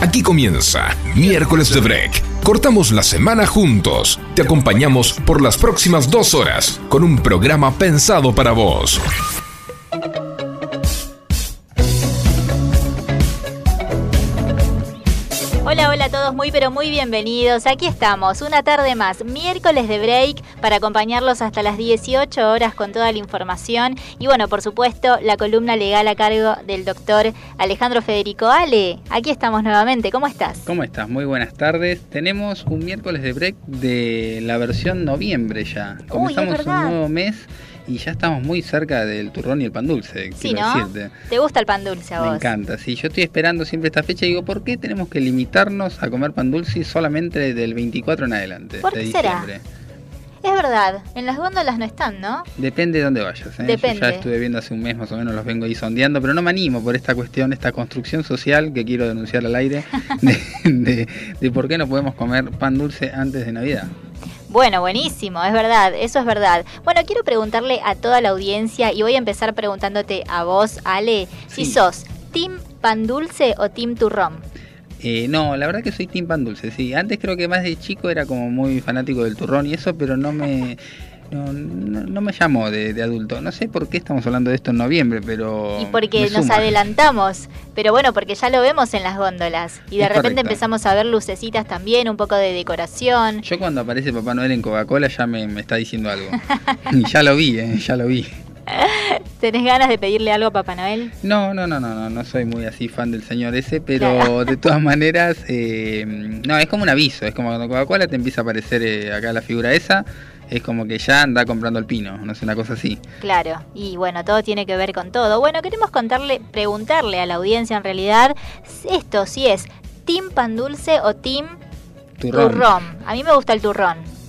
Aquí comienza Miércoles de Break. Cortamos la semana juntos. Te acompañamos por las próximas dos horas con un programa pensado para vos. Hola, hola a todos, muy pero muy bienvenidos. Aquí estamos, una tarde más, miércoles de break, para acompañarlos hasta las 18 horas con toda la información. Y bueno, por supuesto, la columna legal a cargo del doctor Alejandro Federico Ale. Aquí estamos nuevamente, ¿cómo estás? ¿Cómo estás? Muy buenas tardes. Tenemos un miércoles de break de la versión noviembre ya. Comenzamos un nuevo mes y ya estamos muy cerca del turrón y el pan dulce. Sí, ¿no? ¿Te gusta el pan dulce a vos? Me encanta, sí. Yo estoy esperando siempre esta fecha y digo, ¿por qué tenemos que limitarnos a comer pan dulce solamente del 24 en adelante? ¿Por qué será? Es verdad, en las góndolas no están, ¿no? Depende de dónde vayas. ¿eh? Depende. Yo ya estuve viendo hace un mes más o menos, los vengo ahí sondeando, pero no me animo por esta cuestión, esta construcción social que quiero denunciar al aire, de, de por qué no podemos comer pan dulce antes de Navidad. Bueno, buenísimo, es verdad, eso es verdad. Bueno, quiero preguntarle a toda la audiencia y voy a empezar preguntándote a vos, Ale, si sos Team Pan Dulce o Team Turrón. Eh, no, la verdad que soy Team Pan Dulce, sí. Antes creo que más de chico era como muy fanático del turrón y eso, pero no me no, no, me llamó de, adulto. No sé por qué estamos hablando de esto en noviembre, pero... Y porque nos adelantamos, pero bueno, porque ya lo vemos en las góndolas. Y de repente empezamos a ver lucecitas también, un poco de decoración. Yo cuando aparece Papá Noel en Coca-Cola ya me, está diciendo algo. y ya lo vi, ¿eh? ya lo vi. ¿Tenés ganas de pedirle algo a Papá Noel? No, no, no, no, no, no soy muy así fan del señor ese, pero de todas maneras, eh, no, es como un aviso, es como cuando Coca-Cola te empieza a aparecer eh, acá la figura esa, es como que ya anda comprando el pino, no es una cosa así. Claro, y bueno, todo tiene que ver con todo. Bueno, queremos contarle, preguntarle a la audiencia en realidad esto, si es Team Pan Dulce o Team turrón. A mí me gusta el turrón.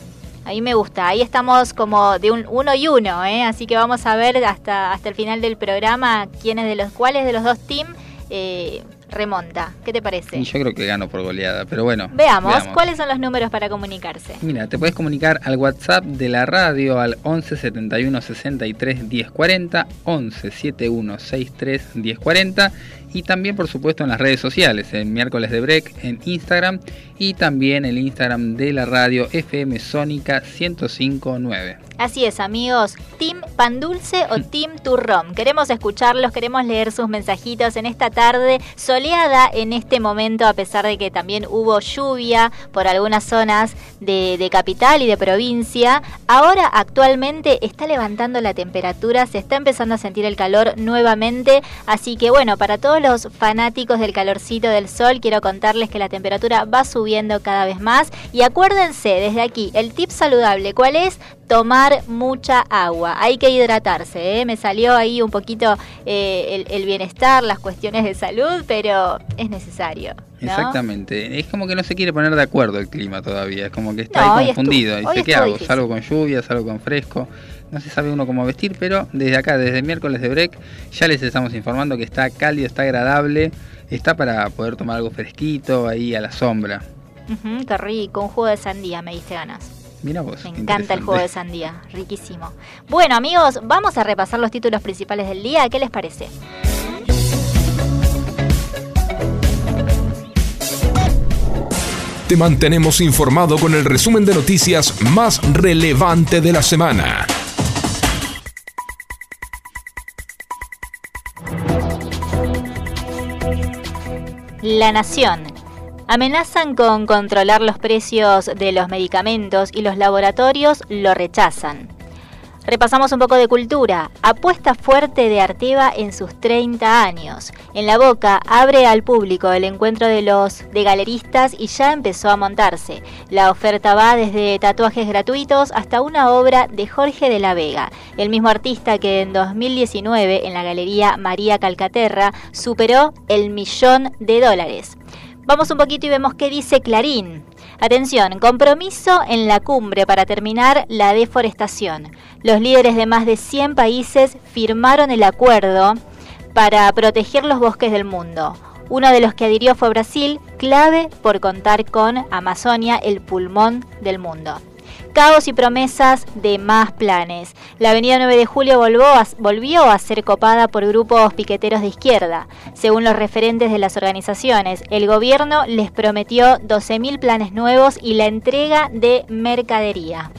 A mí me gusta. Ahí estamos como de un uno y uno, ¿eh? así que vamos a ver hasta, hasta el final del programa quiénes de los cuáles de los dos teams eh, remonta. ¿Qué te parece? Y yo creo que gano por goleada, pero bueno. Veamos, ¿cuáles son los números para comunicarse? Mira, te puedes comunicar al WhatsApp de la radio al 11 71 63 10 40, 11 71 63 10 40 y también por supuesto en las redes sociales, en miércoles de break en Instagram y también el Instagram de la radio FM Sónica 1059. Así es, amigos. Team Pan Dulce o Team Turrón. Queremos escucharlos, queremos leer sus mensajitos en esta tarde soleada en este momento, a pesar de que también hubo lluvia por algunas zonas de, de capital y de provincia. Ahora, actualmente, está levantando la temperatura, se está empezando a sentir el calor nuevamente. Así que, bueno, para todos los fanáticos del calorcito del sol, quiero contarles que la temperatura va subiendo cada vez más. Y acuérdense, desde aquí, el tip saludable, ¿cuál es? Tomar mucha agua. Hay que hidratarse. ¿eh? Me salió ahí un poquito eh, el, bienestar, las cuestiones de salud, pero es necesario. Exactamente. Es como que no se quiere poner de acuerdo el clima todavía. Es como que está ahí confundido. Dice, ¿qué hago? ¿Salgo con lluvia? ¿Salgo con fresco? No se sabe uno cómo vestir, pero desde acá, desde el miércoles de break, ya les estamos informando que está cálido, está agradable. Está para poder tomar algo fresquito ahí a la sombra. qué rico, un jugo de sandía, me diste ganas. Mira vos. Me encanta el juego de sandía, riquísimo. Bueno, amigos, vamos a repasar los títulos principales del día. ¿Qué les parece? Te mantenemos informado con el resumen de noticias más relevante de la semana. La Nación. Amenazan con controlar los precios de los medicamentos y los laboratorios lo rechazan. Repasamos un poco de cultura. Apuesta fuerte de Arteba en sus 30 años. En la boca abre al público el encuentro de los de galeristas y ya empezó a montarse. La oferta va desde tatuajes gratuitos hasta una obra de Jorge de la Vega, el mismo artista que en 2019 en la galería María Calcaterra superó el millón de dólares. Vamos un poquito y vemos qué dice Clarín. Atención, compromiso en la cumbre para terminar la deforestación. Los líderes de más de 100 países firmaron el acuerdo para proteger los bosques del mundo. Uno de los que adhirió fue Brasil, clave por contar con Amazonia, el pulmón del mundo. Caos y promesas de más planes. La avenida 9 de Julio volvió a, ser copada por grupos piqueteros de izquierda. Según los referentes de las organizaciones, el gobierno les prometió 12.000 planes nuevos y la entrega de mercadería.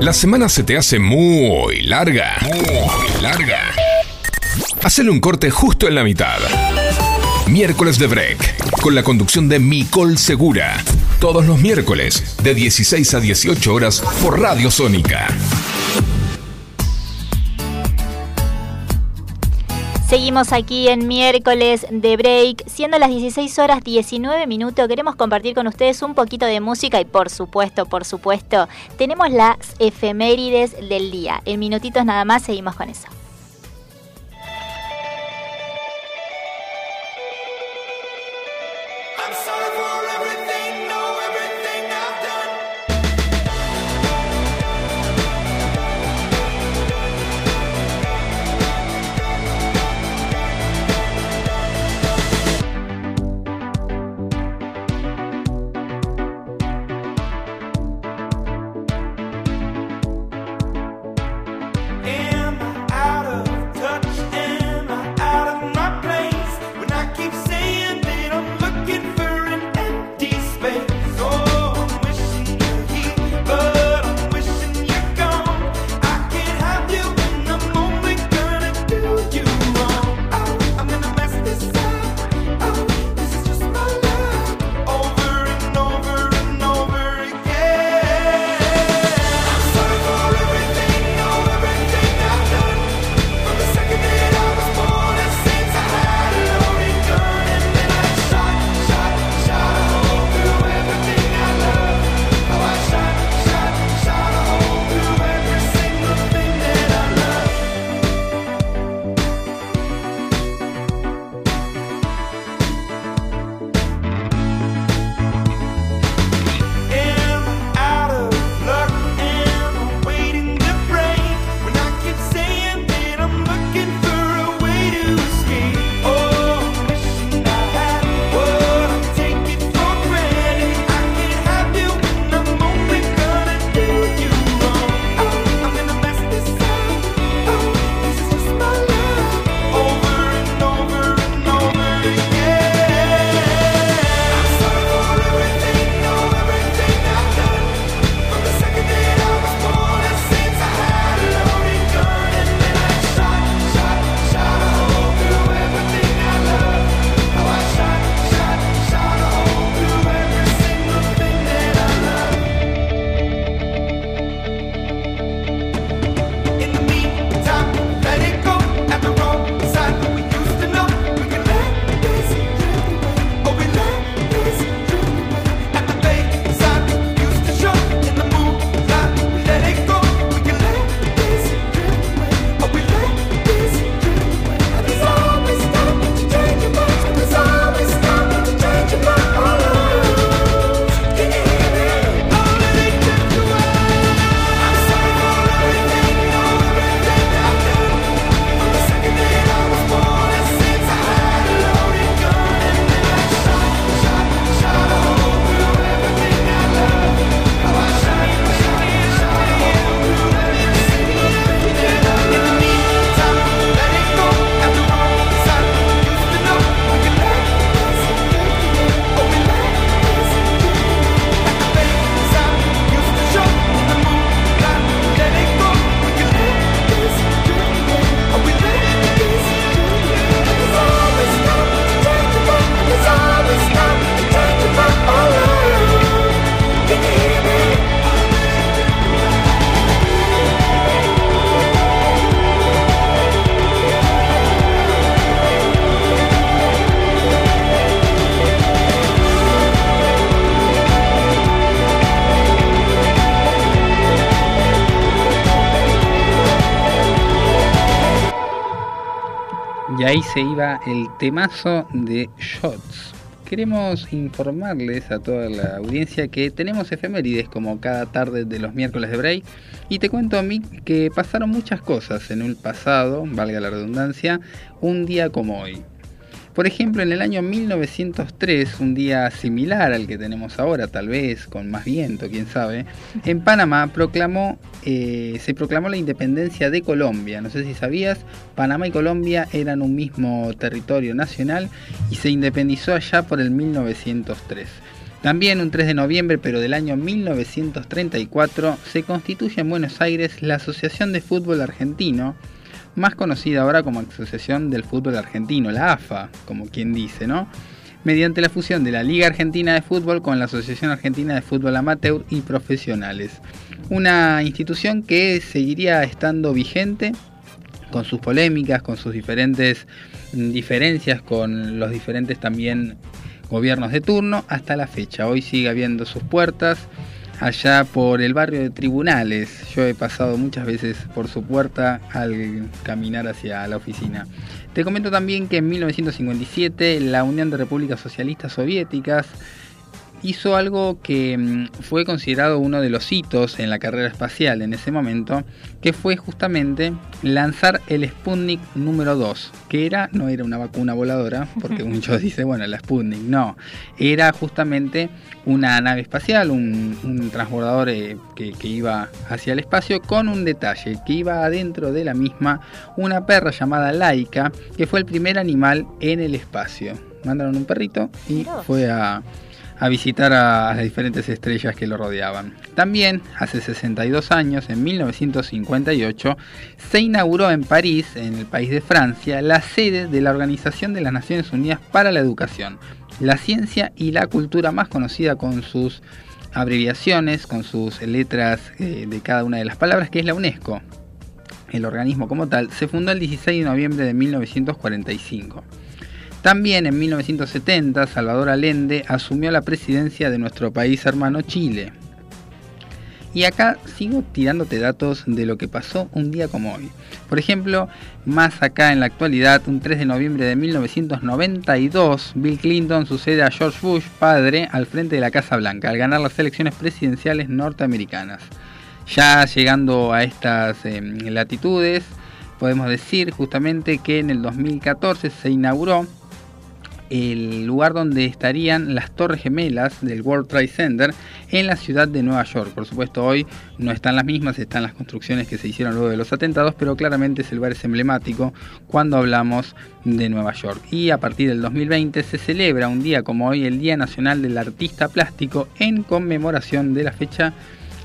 La semana se te hace muy larga. Muy larga. Hacele un corte justo en la mitad. Miércoles de Break, con la conducción de Micol Segura. Todos los miércoles, de 16 a 18 horas, por Radio Sónica. Seguimos aquí en miércoles de break, siendo las 16 horas 19 minutos. Queremos compartir con ustedes un poquito de música y por supuesto, por supuesto, tenemos las efemérides del día. En minutitos nada más seguimos con eso. Ahí se iba el temazo de Shots queremos informarles a toda la audiencia que tenemos efemérides como cada tarde de los miércoles de break y te cuento a mí que pasaron muchas cosas en el pasado, valga la redundancia, un día como hoy. Por ejemplo, en el año 1903, un día similar al que tenemos ahora, tal vez con más viento, quién sabe, en Panamá eh, se proclamó la independencia de Colombia. No sé si sabías, Panamá y Colombia eran un mismo territorio nacional y se independizó allá por el 1903. También un 3 de noviembre, pero del año 1934, se constituye en Buenos Aires la Asociación de Fútbol Argentino, más conocida ahora como Asociación del Fútbol Argentino, la AFA, como quien dice, ¿no? Mediante la fusión de la Liga Argentina de Fútbol con la Asociación Argentina de Fútbol Amateur y Profesionales. Una institución que seguiría estando vigente con sus polémicas, con sus diferentes mm, diferencias con los diferentes también gobiernos de turno hasta la fecha. Hoy sigue abriendo sus puertas allá por el barrio de Tribunales. Yo he pasado muchas veces por su puerta al caminar hacia la oficina. Te comento también que en 1957 la Unión de Repúblicas Socialistas Soviéticas hizo algo que mm, fue considerado uno de los hitos en la carrera espacial en ese momento, que fue justamente lanzar el Sputnik número 2, que era, no era una vacuna voladora, porque muchos dicen, bueno, la Sputnik, no, era justamente una nave espacial, un, transbordador eh, que, que iba hacia el espacio, con un detalle, que iba adentro de la misma una perra llamada Laika, que fue el primer animal en el espacio. Mandaron un perrito y fue a a visitar a, las diferentes estrellas que lo rodeaban. También, hace 62 años, en 1958, se inauguró en París, en el país de Francia, la sede de la Organización de las Naciones Unidas para la Educación, la ciencia y la cultura más conocida con sus abreviaciones, con sus letras eh, de cada una de las palabras, que es la UNESCO. El organismo como tal se fundó el 16 de noviembre de 1945. También en 1970 Salvador Allende asumió la presidencia de nuestro país hermano Chile. Y acá sigo tirándote datos de lo que pasó un día como hoy. Por ejemplo, más acá en la actualidad, un 3 de noviembre de 1992, Bill Clinton sucede a George Bush, padre, al frente de la Casa Blanca, al ganar las elecciones presidenciales norteamericanas. Ya llegando a estas em, latitudes, podemos decir justamente que en el 2014 se inauguró el lugar donde estarían las Torres Gemelas del World Trade Center en la ciudad de Nueva York. Por supuesto, hoy no están las mismas, están las construcciones que se hicieron luego de los atentados, pero claramente ese lugar es emblemático cuando hablamos de Nueva York. Y a partir del 2020 se celebra un día como hoy, el Día Nacional del Artista Plástico, en conmemoración de la fecha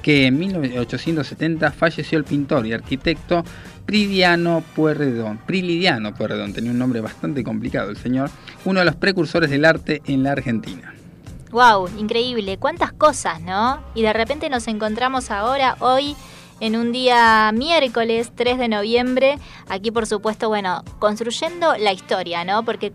que en 1870 falleció el pintor y arquitecto Prilidiano Puerredón. Prilidiano Puerredón, tenía un nombre bastante complicado el señor, uno de los precursores del arte en la Argentina. Wow, increíble, cuántas cosas, ¿no? Y de repente nos encontramos ahora, hoy, en un día miércoles 3 de noviembre, aquí por supuesto, bueno, construyendo la historia, ¿no? Porque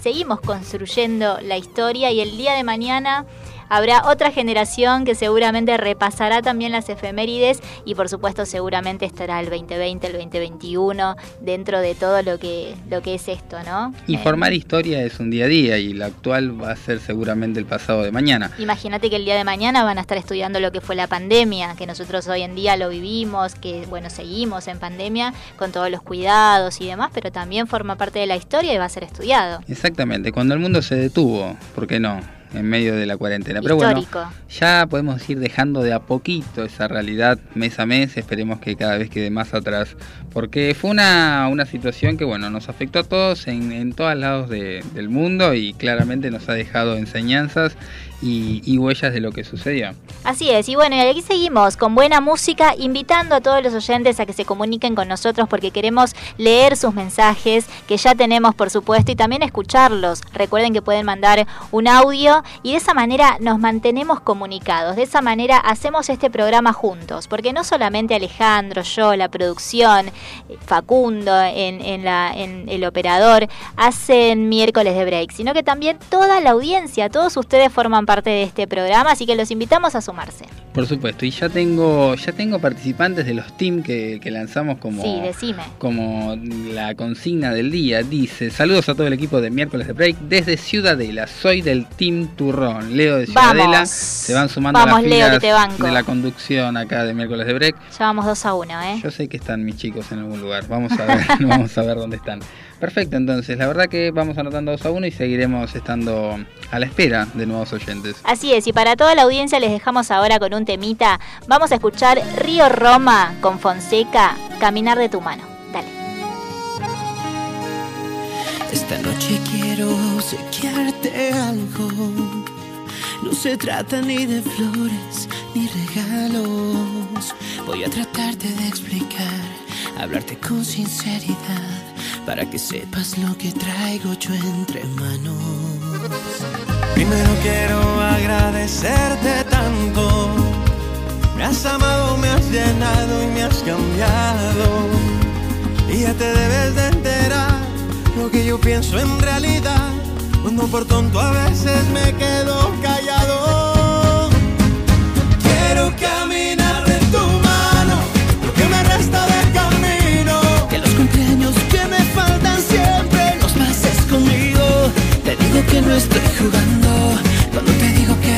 seguimos construyendo la historia y el día de mañana Habrá otra generación que seguramente repasará también las efemérides y por supuesto seguramente estará el 2020, el 2021 dentro de todo lo que, lo que es esto, ¿no? Y eh, formar historia es un día a día y la actual va a ser seguramente el pasado de mañana. Imagínate que el día de mañana van a estar estudiando lo que fue la pandemia, que nosotros hoy en día lo vivimos, que bueno, seguimos en pandemia con todos los cuidados y demás, pero también forma parte de la historia y va a ser estudiado. Exactamente, cuando el mundo se detuvo, ¿por qué no? En medio de la cuarentena. Pero bueno, ya podemos ir dejando de a poquito esa realidad mes a mes, esperemos que cada vez quede más atrás, porque fue una, una situación que bueno, nos afectó a todos en, en todos lados del mundo y claramente nos ha dejado enseñanzas y, huellas de lo que sucedió. Así es, y bueno, y aquí seguimos con buena música, invitando a todos los oyentes a que se comuniquen con nosotros porque queremos leer sus mensajes, que ya tenemos por supuesto, y también escucharlos. Recuerden que pueden mandar un audio y de esa manera nos mantenemos comunicados, de esa manera hacemos este programa juntos, porque no solamente Alejandro, yo, la producción, Facundo, en, en, la, en el operador, hacen miércoles de break, sino que también toda la audiencia, todos ustedes forman parte de este programa, así que los invitamos a sumarse. Por supuesto, y ya tengo, ya tengo participantes de los teams que, lanzamos como, sí, decime. como la consigna del día. Dice, saludos a todo el equipo de miércoles de break desde Ciudadela. Soy del Team Turrón. Leo de Ciudadela. Se van sumando a las filas de la conducción acá de miércoles de break. Ya vamos 2 a 1, ¿eh? Yo sé que están mis chicos en algún lugar. Vamos a ver, vamos a ver dónde están. Perfecto, entonces, la verdad que vamos anotando 2 a 1 y seguiremos estando a la espera de nuevos oyentes. Así es, y para toda la audiencia les dejamos ahora con un temita. Vamos a escuchar Río Roma con Fonseca, Caminar de tu mano. Dale. Esta noche quiero sequearte algo. No se trata ni de flores ni regalos. Voy a tratarte de explicar, hablarte con sinceridad para que sepas lo que traigo yo entre manos. Primero quiero agradecerte tanto. Me has amado, me has llenado y me has cambiado. Y ya te debes de enterar lo que yo pienso en realidad. Cuando por tonto a veces me quedo callado. No estoy jugando. Cuando te digo que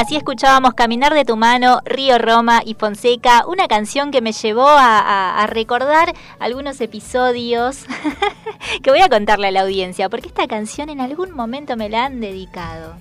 Así escuchábamos Caminar de tu mano, Río Roma y Fonseca, una canción que me llevó a, recordar algunos episodios que voy a contarle a la audiencia, porque esta canción en algún momento me la han dedicado.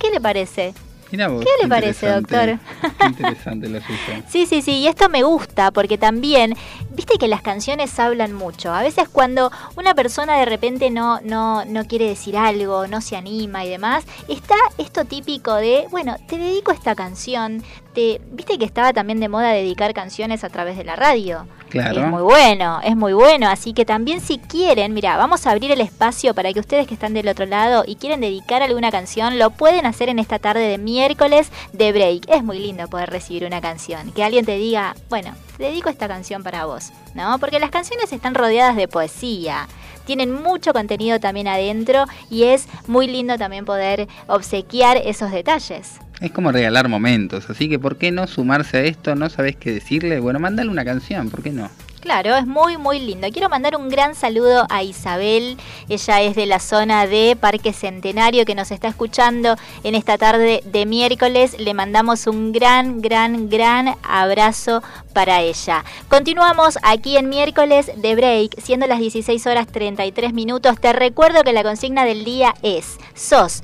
¿Qué le parece? ¿Qué le parece, doctor? Qué interesante lo suyo. Sí, sí, sí, y esto me gusta porque también, viste que las canciones hablan mucho. A veces cuando una persona de repente no, no, no quiere decir algo, no se anima y demás, está esto típico de, bueno, te dedico esta canción, te, viste que estaba también de moda dedicar canciones a través de la radio. Claro. Es muy bueno, es muy bueno. Así que también si quieren, mira, vamos a abrir el espacio para que ustedes que están del otro lado y quieren dedicar alguna canción, lo pueden hacer en esta tarde de miércoles de break. Es muy lindo poder recibir una canción. Que alguien te diga, bueno, dedico esta canción para vos, ¿no? Porque las canciones están rodeadas de poesía. Tienen mucho contenido también adentro y es muy lindo también poder obsequiar esos detalles. Es como regalar momentos, así que ¿por qué no sumarse a esto? ¿No sabés qué decirle? Bueno, mándale una canción, ¿por qué no? Claro, es muy, muy lindo. Quiero mandar un gran saludo a Isabel. Ella es de la zona de Parque Centenario que nos está escuchando en esta tarde de miércoles. Le mandamos un gran, gran, gran abrazo para ella. Continuamos aquí en miércoles de break, siendo las 16 horas 33 minutos. Te recuerdo que la consigna del día es, ¿sos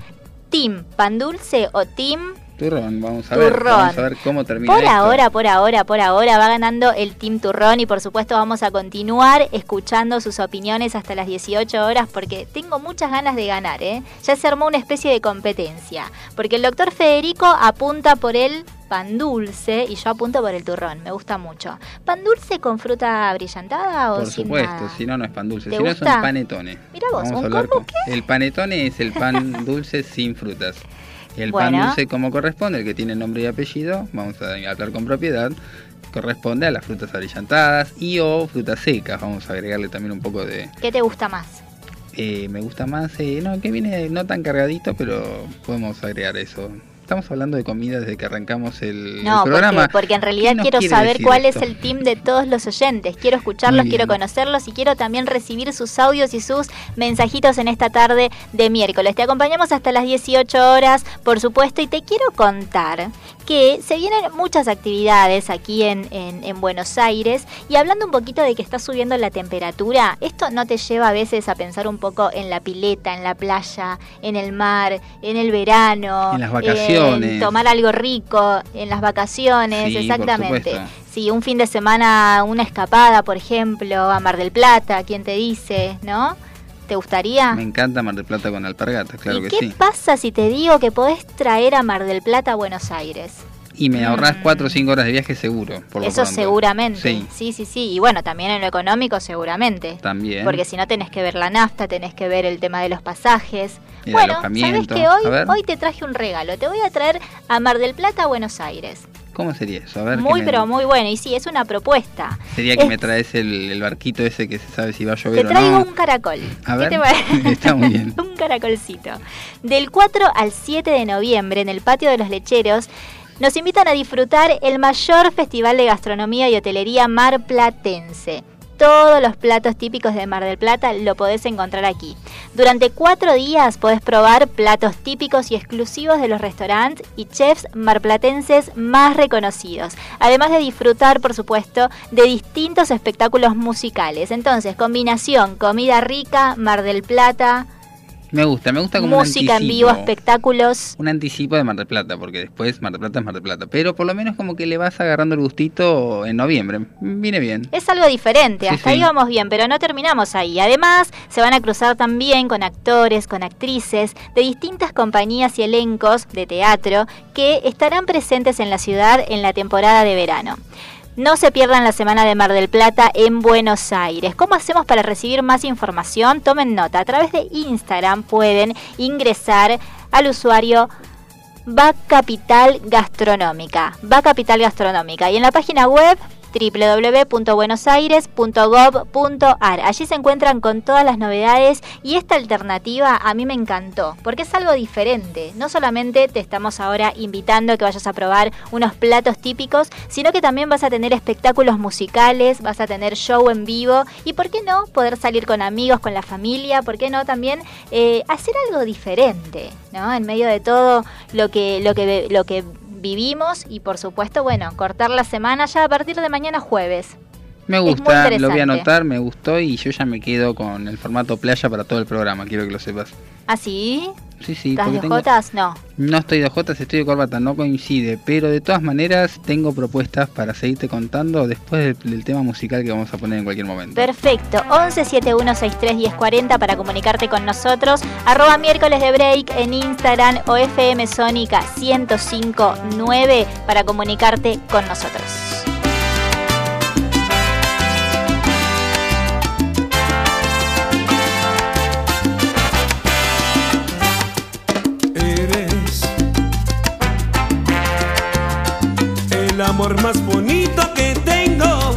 Team Pan Dulce o Team Turrón, vamos a ver, Turrón. vamos a ver cómo termina Por esto. ahora, por ahora, por ahora va ganando el Team Turrón y por supuesto vamos a continuar escuchando sus opiniones hasta las 18 horas porque tengo muchas ganas de ganar, ¿eh? Ya se armó una especie de competencia, porque el doctor Federico apunta por el pan dulce y yo apunto por el turrón, me gusta mucho. ¿Pan dulce con fruta brillantada o Por sin supuesto, nada? si no, no es pan dulce, ¿Te si no es gusta? un panetone. Mirá vos, Vamos ¿un a hablar con- El panetone es el pan dulce sin frutas. El Bueno. pan dulce como corresponde, el que tiene nombre y apellido, vamos a hablar con propiedad, corresponde a las frutas abrillantadas y o frutas secas. Vamos a agregarle también un poco de... ¿Qué te gusta más? eh, me gusta más, eh, no, que viene no tan cargadito, pero podemos agregar eso. Estamos hablando de comida desde que arrancamos el, No, el programa. porque, porque en realidad ¿Qué nos quiero saber cuál esto? es el team de todos los oyentes. Quiero escucharlos, quiero conocerlos y quiero también recibir sus audios y sus mensajitos en esta tarde de miércoles. Te acompañamos hasta las 18 horas, por supuesto, y te quiero contar que se vienen muchas actividades aquí en, en- en Buenos Aires y hablando un poquito de que está subiendo la temperatura, esto no te lleva a veces a pensar un poco en la pileta, en la playa, en el mar, en el verano, En las vacaciones. en tomar algo rico, en las vacaciones, Sí, exactamente. Sí, un fin de semana, una escapada, por ejemplo, a Mar del Plata, ¿quién te dice, no? ¿Te gustaría? Me encanta Mar del Plata con alpargatas, claro ¿Y que qué sí. pasa si te digo que podés traer a Mar del Plata a Buenos Aires? Y me ahorras Mm. 4 o 5 horas de viaje seguro, por Eso seguramente. Sí, sí, sí, sí. Y bueno, también en lo económico seguramente. también. Porque si no tenés que ver la nafta, tenés que ver el tema de los pasajes. El bueno, sabes que hoy, hoy te traje un regalo. Te voy a traer a Mar del Plata a Buenos Aires. ¿Cómo sería eso? A ver, Muy, me- pero muy bueno. Y sí, es una propuesta. Sería que es- me traes el, el barquito ese que se sabe si va a Te llover o traigo no. un caracol. A ¿Qué ver, te está muy bien. un caracolcito. Del 4 al 7 de noviembre, en el patio de los lecheros, nos invitan a disfrutar el mayor festival de gastronomía y hotelería marplatense. Todos los platos típicos de Mar del Plata lo podés encontrar aquí. Durante cuatro días podés probar platos típicos y exclusivos de los restaurantes y chefs marplatenses más reconocidos. Además de disfrutar, por supuesto, de distintos espectáculos musicales. Entonces, combinación, comida rica, Mar del Plata, Me gusta, me gusta como música un en vivo, anticipo. espectáculos. Un anticipo de Mar del Plata, porque después Mar del Plata es Mar del Plata. Pero por lo menos como que le vas agarrando el gustito en noviembre. Viene bien. Es algo diferente, Sí, hasta sí. ahí vamos bien, pero no terminamos ahí. Además, se van a cruzar también con actores, con actrices de distintas compañías y elencos de teatro que estarán presentes en la ciudad en la temporada de verano. No se pierdan la semana de Mar del Plata en Buenos Aires. ¿Cómo hacemos para recibir más información? Tomen nota. A través de Instagram pueden ingresar al usuario Va Capital Gastronómica. Va Capital Gastronómica. Y en la página web www.buenosaires.gov.ar. Allí se encuentran con todas las novedades y esta alternativa a mí me encantó porque es algo diferente. No solamente te estamos ahora invitando a que vayas a probar unos platos típicos, sino que también vas a tener espectáculos musicales, vas a tener show en vivo y por qué no poder salir con amigos, con la familia, por qué no también eh, hacer algo diferente, ¿no? En medio de todo lo que, lo que, lo que vivimos y por supuesto, bueno, cortar la semana ya a partir de mañana jueves. Me gusta, lo voy a anotar, me gustó y yo ya me quedo con el formato playa para todo el programa, quiero que lo sepas. ¿Ah, sí? Sí, sí, ¿Estás de tengo- Jotas? No. No estoy de Jotas, estoy de corbata, no coincide, pero de todas maneras tengo propuestas para seguirte contando después del, del tema musical que vamos a poner en cualquier momento. Perfecto. 11 71 63 1040 para comunicarte con nosotros. Arroba miércoles de break en Instagram o FM Sónica 1059 para comunicarte con nosotros. El amor más bonito que tengo,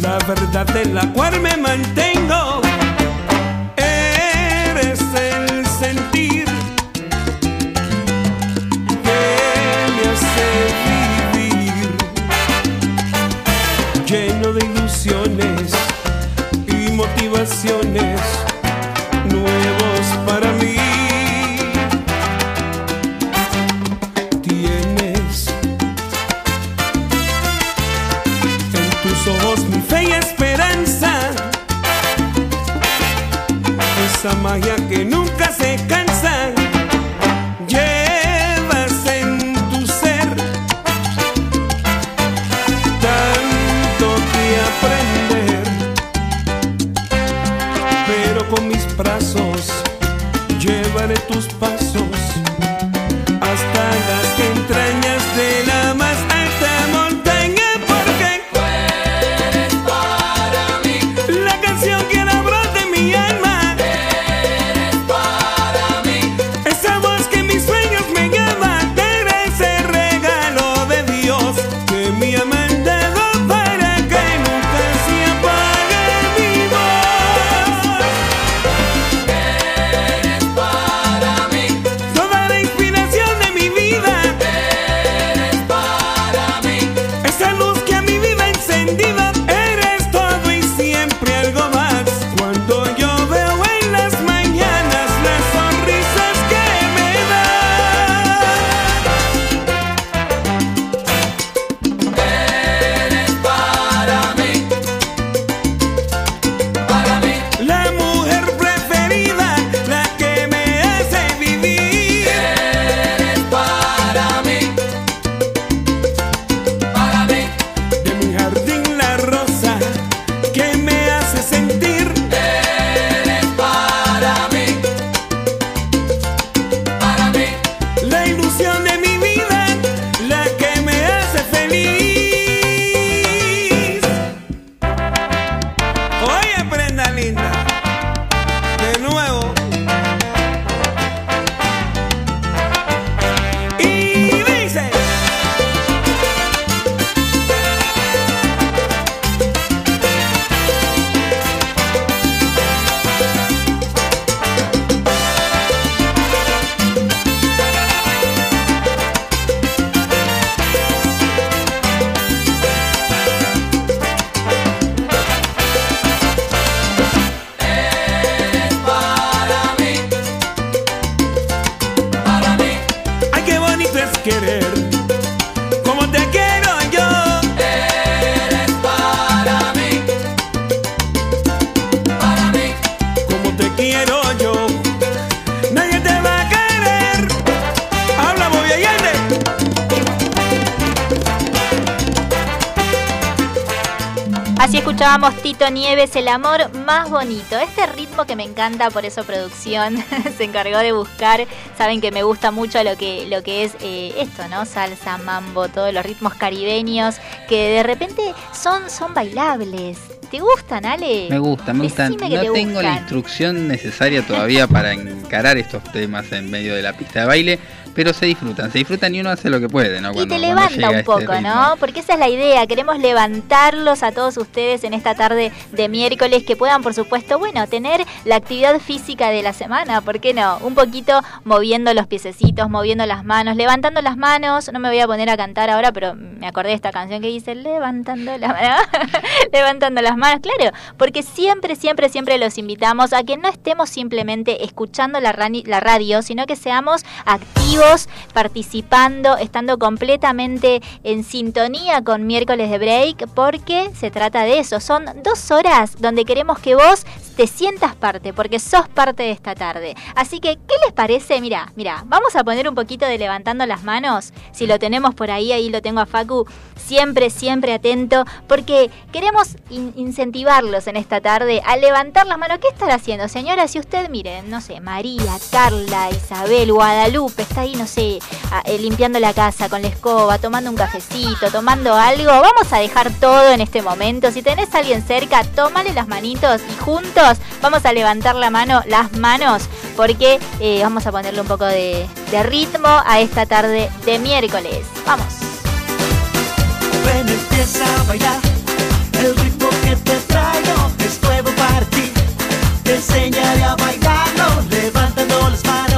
la verdad de la cual me mantengo. Eres el sentir que me hace vivir. Lleno de ilusiones y motivaciones esa magia que nunca se cansa. Llevas en tu ser tanto que aprender pero con mis brazos llevaré tus Nieves, El amor más bonito. Este ritmo que me encanta, por eso producción se encargó de buscar. Saben que me gusta mucho lo que, lo que es eh, esto, ¿no? Salsa, mambo, todos los ritmos caribeños que de repente son, son bailables. ¿Te gustan, Ale? Me gusta, me gustan. Decime No te tengo la gustan. instrucción necesaria todavía para encarar estos temas en medio de la pista de baile, pero se disfrutan, se disfrutan y uno hace lo que puede, ¿no? Y te levanta un este poco. ¿no? Porque esa es la idea. Queremos levantarlos a todos ustedes en esta tarde de miércoles que puedan, por supuesto, bueno, tener la actividad física de la semana. ¿Por qué no? Un poquito moviendo los piececitos, moviendo las manos, levantando las manos. No me voy a poner a cantar ahora, pero me acordé de esta canción que dice levantando las manos. levantando las manos, claro, porque siempre, siempre, siempre los invitamos a que no estemos simplemente escuchando la, la radio, sino que seamos activos, participando, estando completamente en sintonía con miércoles de break, porque se trata de eso. Son dos horas donde queremos que vos te sientas parte, porque sos parte de esta tarde. Así que, ¿qué les parece? Mira, mira, vamos a poner un poquito de levantando las manos. Si lo tenemos por ahí, ahí lo tengo a Facu, siempre, siempre atento, porque queremos incentivarlos en esta tarde a levantar las manos. ¿Qué están haciendo, señora? Si usted, miren, no sé, María, Carla, Isabel, Guadalupe, está ahí, no sé, eh, limpiando la casa con la escoba, tomando un cafecito, tomando algo. Vamos a dejar todo en este momento. Si tenés a alguien cerca, tómale las manitos y juntos vamos a levantar la mano, las manos, porque eh, vamos a ponerle un poco de, de ritmo a esta tarde de miércoles. Vamos. Ven, empieza a bailar, el ritmo que te traigo es nuevo para ti. Te enseñaré a bailarlo, levantando las manos,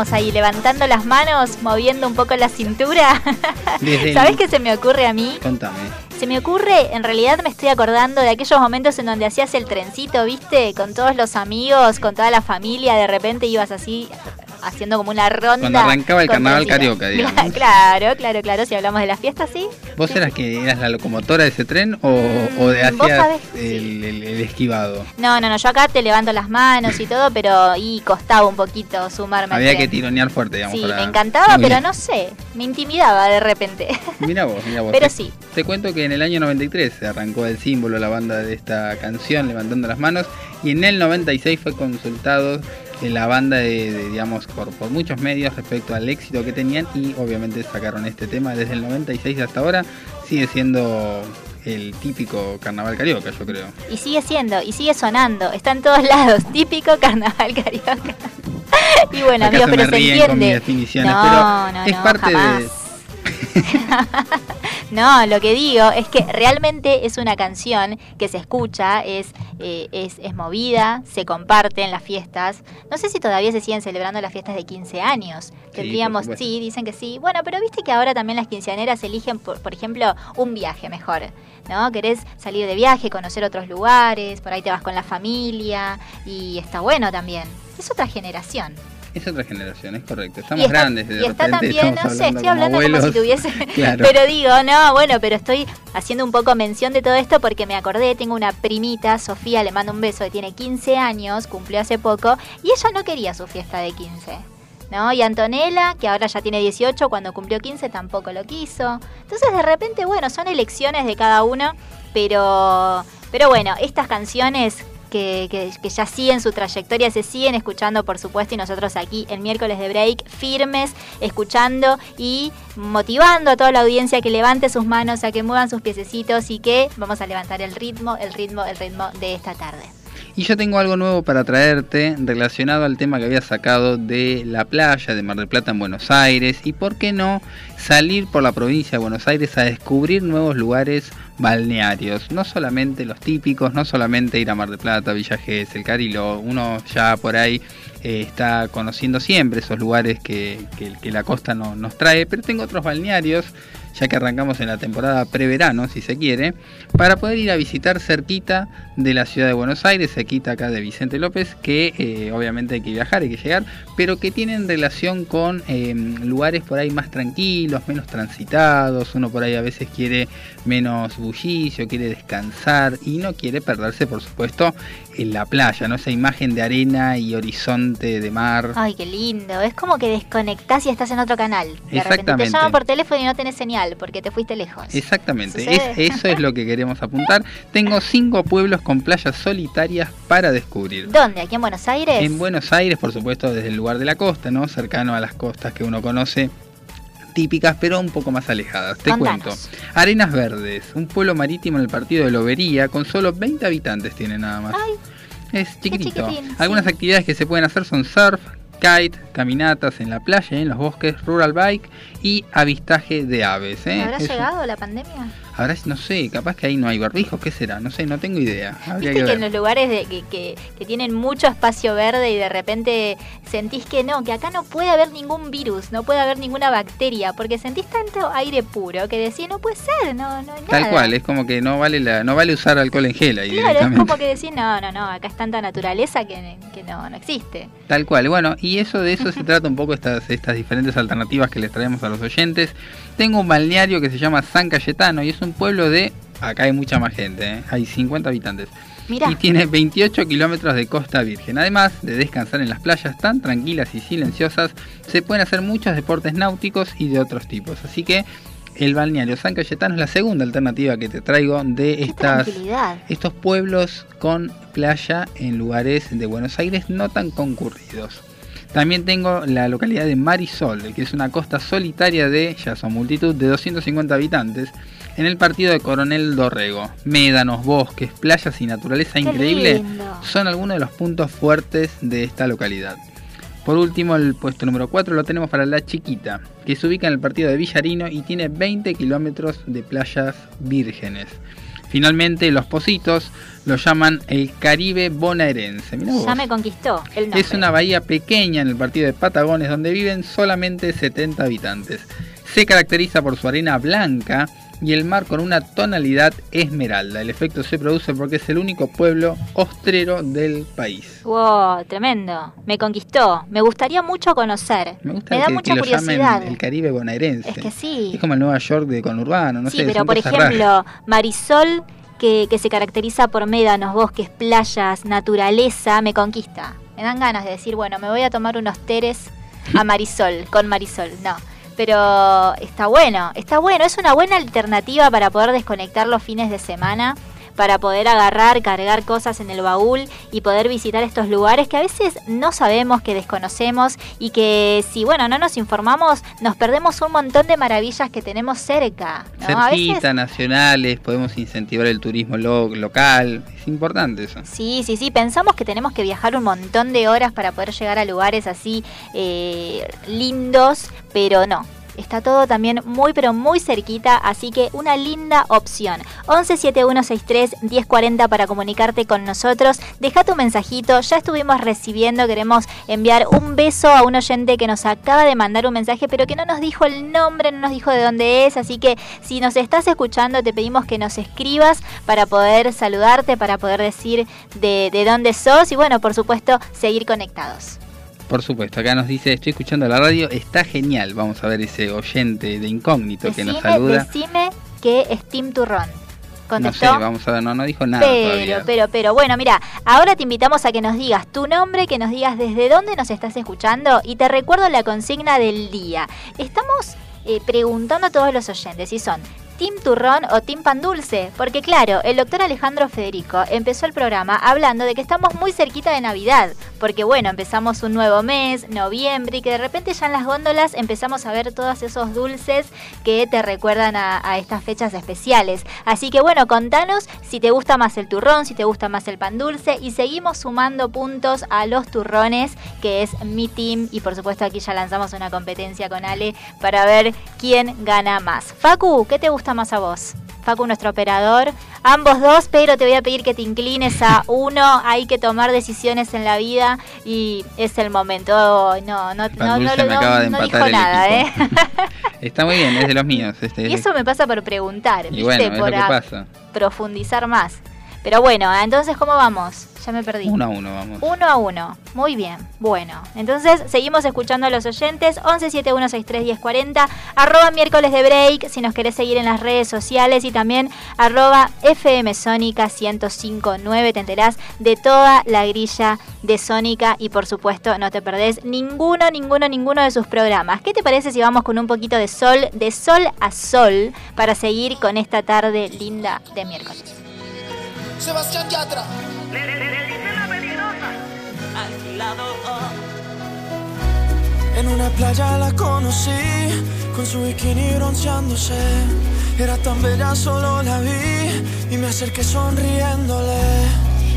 ¿Cómo vamos ahí? Levantando las manos, moviendo un poco la cintura. ¿Sabes qué se me ocurre a mí? Contame. Se me ocurre, en realidad me estoy acordando de aquellos momentos en donde hacías el trencito, ¿viste? Con todos los amigos, con toda la familia, de repente ibas así haciendo como una ronda. Cuando arrancaba el carnaval carioca, digamos. Claro, claro, claro, si hablamos de las fiestas, sí. ¿Vos eras que eras la locomotora de ese tren o, o de Mm, sabés, el, el- el esquivado? No, no, no, yo acá te levanto las manos y todo, pero y costaba un poquito sumarme. al Había tren. que tironear fuerte, digamos. Sí, para- me encantaba, Muy pero bien. no sé, me intimidaba de repente. Mira vos, mira vos. Pero Te- sí. Te cuento que en el año 93 se arrancó el símbolo, la banda de esta canción, Levantando las Manos, y en el 96 fue consultado en la banda de, de, digamos, por, por muchos medios respecto al éxito que tenían y obviamente sacaron este tema desde el 96 hasta ahora. Sigue siendo el típico carnaval carioca, yo creo. Y sigue siendo, y sigue sonando, está en todos lados, típico carnaval carioca. y bueno, Acá amigos, se me pero se ríen con mis entiende. definiciones, no, pero no, es no, parte de- jamás. no, lo que digo es que realmente es una canción que se escucha, es, eh, es, es movida, se comparte en las fiestas. No sé si todavía se siguen celebrando las fiestas de 15 años. Tendríamos, supuesto. sí, dicen que sí. Bueno, pero viste que ahora también las quinceaneras eligen, por, por ejemplo, un viaje mejor. ¿No? Querés salir de viaje, conocer otros lugares, por ahí te vas con la familia y está bueno también. Es otra generación. Es otra generación, es correcto. Estamos está- grandes. De y está repente también, no sé, estoy como hablando como si abuelos. tuviese. Claro. Pero digo, no, bueno, pero estoy haciendo un poco mención de todo esto porque me acordé, tengo una primita, Sofía, le mando un beso, que tiene 15 años, cumplió hace poco, y ella no quería su fiesta de 15. ¿No? Y Antonella, que ahora ya tiene 18, cuando cumplió 15 tampoco lo quiso. Entonces, de repente, bueno, son elecciones de cada uno, pero, pero bueno, estas canciones que, que- que ya siguen su trayectoria, se siguen escuchando, por supuesto, y nosotros aquí el miércoles de break, firmes, escuchando y motivando a toda la audiencia que levante sus manos, a que muevan sus piececitos y que vamos a levantar el ritmo, el ritmo, el ritmo de esta tarde. Y yo tengo algo nuevo para traerte relacionado al tema que había sacado de la playa de Mar del Plata en Buenos Aires y por qué no salir por la provincia de Buenos Aires a descubrir nuevos lugares balnearios, no solamente los típicos, no solamente ir a Mar del Plata, Villa Gesell, Carilo, uno ya por ahí eh, está conociendo siempre esos lugares que, que- que la costa no- nos trae, pero tengo otros balnearios ya que arrancamos en la temporada preverano, si se quiere, para poder ir a visitar cerquita de la ciudad de Buenos Aires, cerquita acá de Vicente López, que eh, obviamente hay que viajar, hay que llegar, pero que tienen relación con eh, lugares por ahí más tranquilos, menos transitados, uno por ahí a veces quiere menos bullicio, quiere descansar y no quiere perderse, por supuesto, en la playa, ¿no? Esa imagen de arena y horizonte de mar. Ay, qué lindo. Es como que desconectás y estás en otro canal. De repente te Exactamente. llaman por teléfono y no tenés señal porque te fuiste lejos. Exactamente, eso es lo que queremos apuntar. Tengo cinco pueblos con playas solitarias para descubrir. ¿Dónde? ¿Aquí en Buenos Aires? En Buenos Aires, por supuesto, desde el lugar de la costa, ¿no? Cercano a las costas que uno conoce, típicas, pero un poco más alejadas. Te Contanos. cuento. Arenas Verdes, un pueblo marítimo en el partido de Lobería, con solo 20 habitantes tiene nada más. Ay, Es chiquitito. Algunas sí. actividades que se pueden hacer son surf, kite, caminatas en la playa, en los bosques, rural bike y avistaje de aves. ¿eh? ¿habrá Es un- llegado la pandemia? Habrá, no sé, capaz que ahí no hay barbijos, ¿qué será? No sé, no tengo idea. Habría Viste que que en los lugares de- que, que- que tienen mucho espacio verde y de repente sentís que no, que acá no puede haber ningún virus, no puede haber ninguna bacteria, porque sentís tanto aire puro que decís, no puede ser, no, no hay Tal nada. cual, es como que no vale la, no vale usar alcohol en gel ahí Claro, es como que decís, no, no, no, acá es tanta naturaleza que, que no, no existe. Tal cual, bueno, y eso de eso se trata un poco estas, estas diferentes alternativas que les traemos a los oyentes. Tengo un balneario que se llama San Cayetano y es un pueblo de, acá hay mucha más gente, ¿eh? hay 50 habitantes. Mirá, Y tiene 28 kilómetros de costa virgen. Además de descansar en las playas tan tranquilas y silenciosas, se pueden hacer muchos deportes náuticos y de otros tipos. Así que el balneario San Cayetano es la segunda alternativa que te traigo de estas estos pueblos con playa en lugares de Buenos Aires no tan concurridos. También tengo la localidad de Marisol, que es una costa solitaria de, ya son multitud, de 250 habitantes, en el partido de Coronel Dorrego. Médanos, bosques, playas y naturaleza Qué increíble lindo. son algunos de los puntos fuertes de esta localidad. Por último, el puesto número 4 lo tenemos para La Chiquita, que se ubica en el partido de Villarino y tiene 20 kilómetros de playas vírgenes. Finalmente, los Positos lo llaman el Caribe bonaerense. Mirá vos. Ya me conquistó el nombre. Es una bahía pequeña en el partido de Patagones donde viven solamente 70 habitantes. Se caracteriza por su arena blanca y el mar con una tonalidad esmeralda. El efecto se produce porque es el único pueblo ostrero del país. Wow, tremendo. Me conquistó. Me gustaría mucho conocer. Me gusta da que, mucha que curiosidad. el Caribe bonaerense. Es que sí. Es como el Nueva York de conurbano, no sí, sé. pero por raras. ejemplo, Marisol, que, que se caracteriza por médanos, bosques, playas, naturaleza, me conquista. Me dan ganas de decir, bueno, me voy a tomar unos teres a Marisol, con Marisol. No. Pero está bueno, está bueno. Es una buena alternativa para poder desconectar los fines de semana, para poder agarrar, cargar cosas en el baúl y poder visitar estos lugares que a veces no sabemos, que desconocemos y que si, bueno, no nos informamos, nos perdemos un montón de maravillas que tenemos cerca. ¿no? A Cerquita, veces nacionales, podemos incentivar el turismo lo- local. Es importante eso. Sí, sí, sí, pensamos que tenemos que viajar un montón de horas para poder llegar a lugares así eh, lindos, pero no. Está todo también muy pero muy cerquita, así que una linda opción. 117163 1040 para comunicarte con nosotros. Deja tu mensajito, ya estuvimos recibiendo, queremos enviar un beso a un oyente que nos acaba de mandar un mensaje, pero que no nos dijo el nombre, no nos dijo de dónde es, así que si nos estás escuchando te pedimos que nos escribas para poder saludarte, para poder decir de, de dónde sos y bueno, por supuesto, seguir conectados. Por supuesto, acá nos dice, estoy escuchando la radio, está genial. Vamos a ver ese oyente de incógnito que nos saluda. decime que es Tim Turrón. No ¿Contestó? sé, vamos a ver, no, no dijo nada Pero, todavía. pero, pero, bueno, mira, ahora te invitamos a que nos digas tu nombre, que nos digas desde dónde nos estás escuchando y te recuerdo la consigna del día. Estamos eh, preguntando a todos los oyentes si son Team Turrón o Team Pan Dulce, porque claro, el doctor Alejandro Federico empezó el programa hablando de que estamos muy cerquita de Navidad, porque bueno, empezamos un nuevo mes, noviembre, y que de repente ya en las góndolas empezamos a ver todos esos dulces que te recuerdan a, estas fechas especiales. Así que bueno, contanos si te gusta más el turrón, si te gusta más el pan dulce, y seguimos sumando puntos a los turrones, que es mi team, y por supuesto aquí ya lanzamos una competencia con Ale para ver quién gana más. Facu, ¿qué te gusta más a vos? Facu, nuestro operador. Ambos dos, pero te voy a pedir que te inclines a uno. Hay que tomar decisiones en la vida y es el momento. No, no, no, no, me no- acaba de no empatar dijo nada, ¿eh? Está muy bien, es de los míos. Este, y eso me pasa por preguntar, y ¿viste? bueno, es lo por que a- pasa. profundizar más. Pero bueno, entonces, ¿cómo vamos? Ya me perdí. Uno a uno, vamos. Uno a uno. Muy bien. Bueno, entonces seguimos escuchando a los oyentes. 1171631040. Arroba miércoles de break si nos querés seguir en las redes sociales. Y también arroba FM Sónica 1059. Te enterás de toda la grilla de Sónica. Y por supuesto, no te perdés ninguno, ninguno, ninguno de sus programas. ¿Qué te parece si vamos con un poquito de sol, de sol a sol, para seguir con esta tarde linda de miércoles? Sebastián Yatra. En una playa la conocí, con su bikini bronceándose. Era tan bella, solo la vi y me acerqué sonriéndole.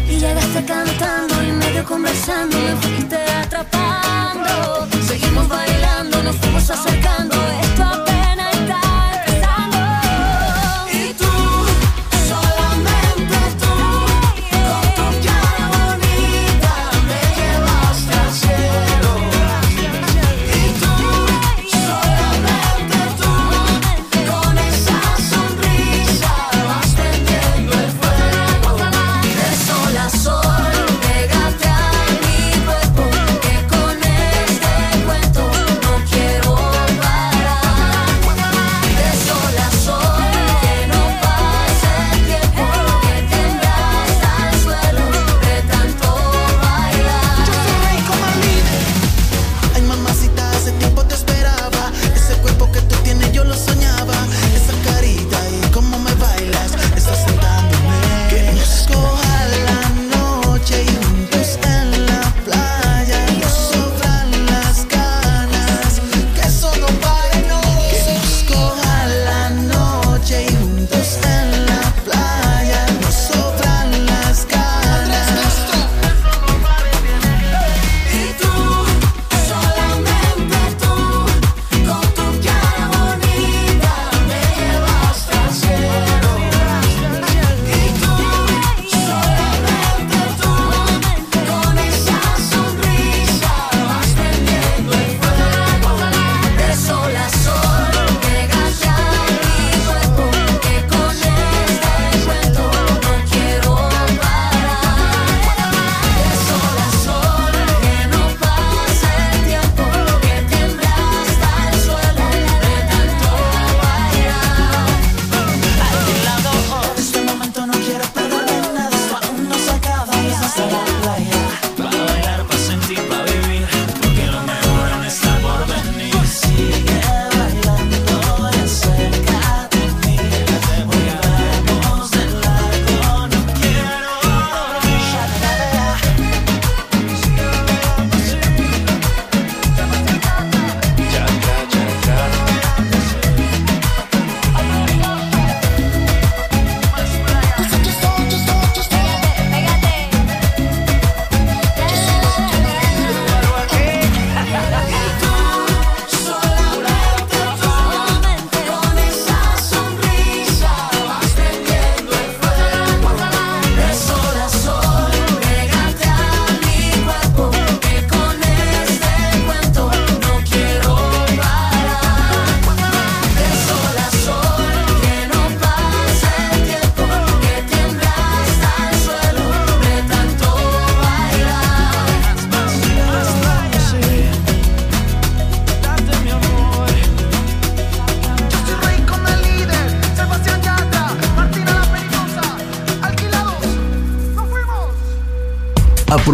Y llegaste cantando y medio conversando, me fuiste atrapando. Seguimos bailando, nos fuimos acercando, esto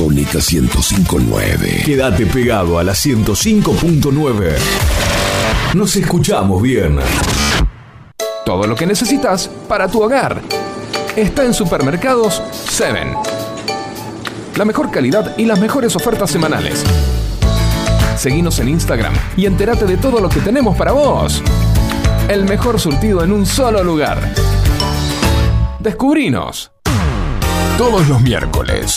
Sónica 105.9. Quédate pegado a la 105.9. Nos escuchamos bien. Todo lo que necesitas para tu hogar está en Supermercados 7. La mejor calidad y las mejores ofertas semanales. Seguinos en Instagram y entérate de todo lo que tenemos para vos. El mejor surtido en un solo lugar. Descubrinos. Todos los miércoles,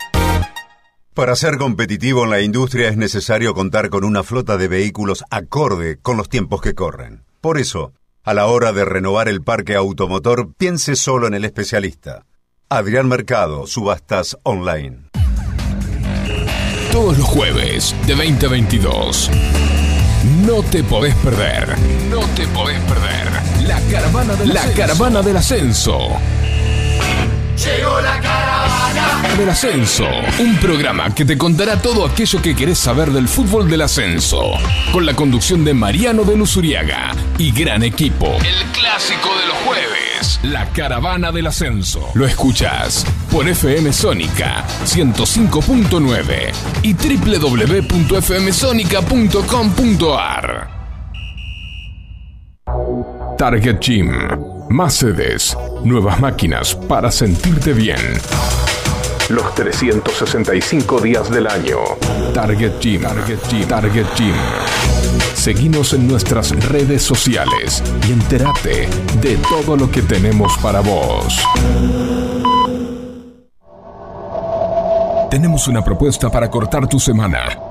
Para ser competitivo en la industria es necesario contar con una flota de vehículos acorde con los tiempos que corren. Por eso, a la hora de renovar el parque automotor, piense solo en el especialista. Adrián Mercado, Subastas Online. Todos los jueves de 2022. No te podés perder. No te podés perder. La caravana del, la caravana del ascenso. Llegó la caravana. Del ascenso. Un programa que te contará todo aquello que querés saber del fútbol del ascenso. Con la conducción de Mariano de Luzuriaga y gran equipo. El clásico de los jueves. La caravana del ascenso. Lo escuchás por FM Sónica 105.9 y www.fmsonica.com.ar. Target Gym. Más sedes, nuevas máquinas para sentirte bien. Los 365 días del año. Target Gym. Target Gym. Target Gym. Seguinos en nuestras redes sociales y entérate de todo lo que tenemos para vos. Tenemos una propuesta para cortar tu semana.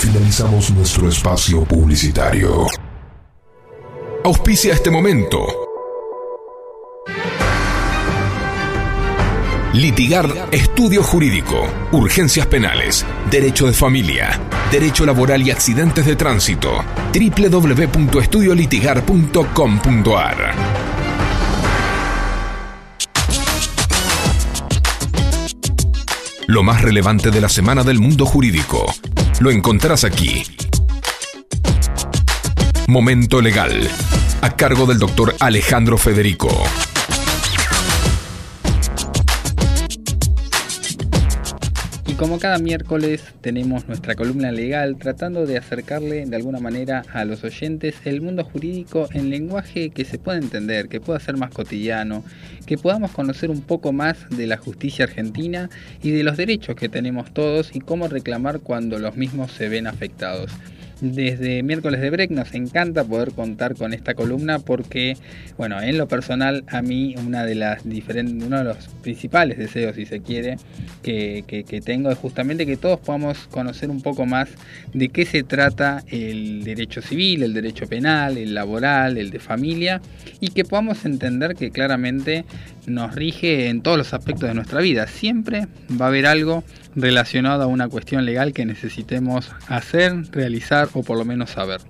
Finalizamos nuestro espacio publicitario. Auspicia este momento. Litigar Estudio Jurídico, Urgencias Penales, Derecho de Familia, Derecho Laboral y Accidentes de Tránsito. www.estudiolitigar.com.ar Lo más relevante de la semana del mundo jurídico. Lo encontrarás aquí. Momento Legal. A cargo del doctor Alejandro Federico. Como cada miércoles tenemos nuestra columna legal tratando de acercarle de alguna manera a los oyentes el mundo jurídico en lenguaje que se pueda entender, que pueda ser más cotidiano, que podamos conocer un poco más de la justicia argentina y de los derechos que tenemos todos y cómo reclamar cuando los mismos se ven afectados. Desde miércoles de break nos encanta poder contar con esta columna porque, bueno, en lo personal a mí una de las diferentes, uno de los principales deseos, si se quiere, que, que- que tengo es justamente que todos podamos conocer un poco más de qué se trata el derecho civil, el derecho penal, el laboral, el de familia y que podamos entender que claramente nos rige en todos los aspectos de nuestra vida. Siempre va a haber algo relacionado a una cuestión legal que necesitemos hacer, realizar o por lo menos saber.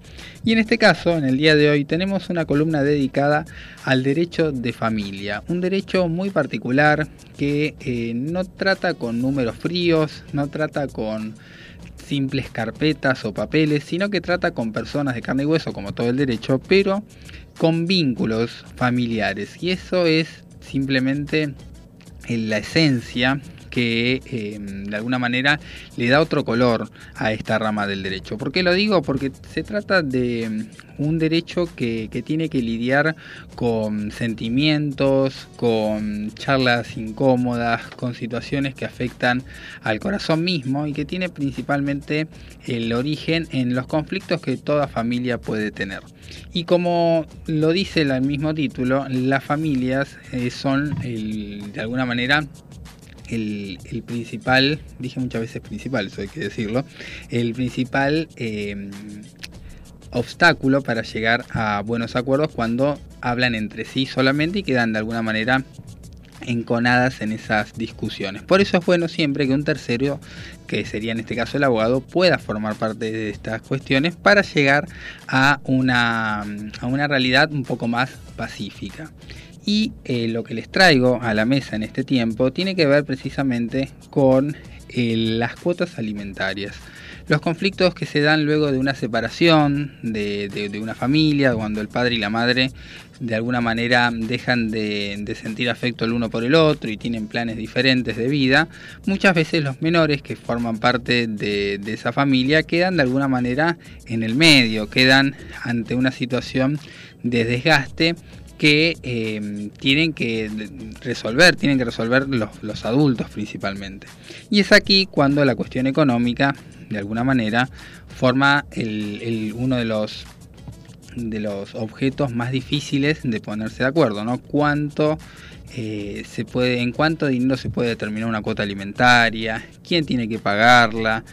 Y en este caso, en el día de hoy, tenemos una columna dedicada al derecho de familia, un derecho muy particular que eh, no trata con números fríos, no trata con simples carpetas o papeles, sino que trata con personas de carne y hueso, como todo el derecho, pero con vínculos familiares. Y eso es simplemente en la esencia que eh, de alguna manera le da otro color a esta rama del derecho. ¿Por qué lo digo? Porque se trata de mm, un derecho que, tiene que lidiar con sentimientos, con charlas incómodas, con situaciones que afectan al corazón mismo y que tiene principalmente el origen en los conflictos que toda familia puede tener. Y como lo dice el mismo título, las familias eh, son de alguna manera el, principal, dije muchas veces principal, eso hay que decirlo, el principal eh, obstáculo para llegar a buenos acuerdos cuando hablan entre sí solamente y quedan de alguna manera enconadas en esas discusiones. Por eso es bueno siempre que un tercero, que sería en este caso el abogado, pueda formar parte de estas cuestiones para llegar a una, a una realidad un poco más pacífica. Y eh, lo que les traigo a la mesa en este tiempo tiene que ver precisamente con eh, las cuotas alimentarias. Los conflictos que se dan luego de una separación de, una familia, cuando el padre y la madre de alguna manera dejan de, de sentir afecto el uno por el otro y tienen planes diferentes de vida, muchas veces los menores que forman parte de, de esa familia quedan de alguna manera en el medio, quedan ante una situación de desgaste que eh, tienen que resolver, tienen que resolver los, adultos principalmente. Y es aquí cuando la cuestión económica, de alguna manera, forma el- el- uno de los de los objetos más difíciles de ponerse de acuerdo, ¿no? Cuánto eh, se puede, en cuánto dinero se puede determinar una cuota alimentaria, quién tiene que pagarla,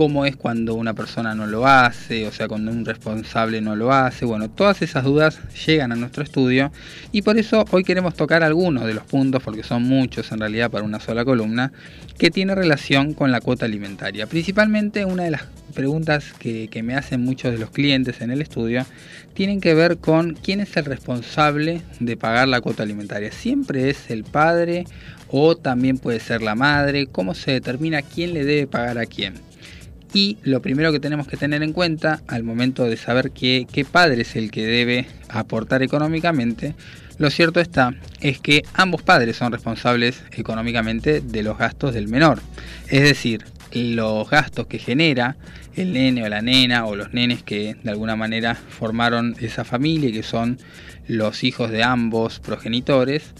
cómo es cuando una persona no lo hace, o sea, cuando un responsable no lo hace. Bueno, todas esas dudas llegan a nuestro estudio y por eso hoy queremos tocar algunos de los puntos, porque son muchos en realidad para una sola columna, que tiene relación con la cuota alimentaria. Principalmente una de las preguntas que, me hacen muchos de los clientes en el estudio tienen que ver con quién es el responsable de pagar la cuota alimentaria. Siempre es el padre o también puede ser la madre. ¿Cómo se determina quién le debe pagar a quién? Y lo primero que tenemos que tener en cuenta al momento de saber qué, padre es el que debe aportar económicamente, lo cierto está es que ambos padres son responsables económicamente de los gastos del menor. Es decir, los gastos que genera el nene o la nena o los nenes que de alguna manera formaron esa familia y que son los hijos de ambos progenitores,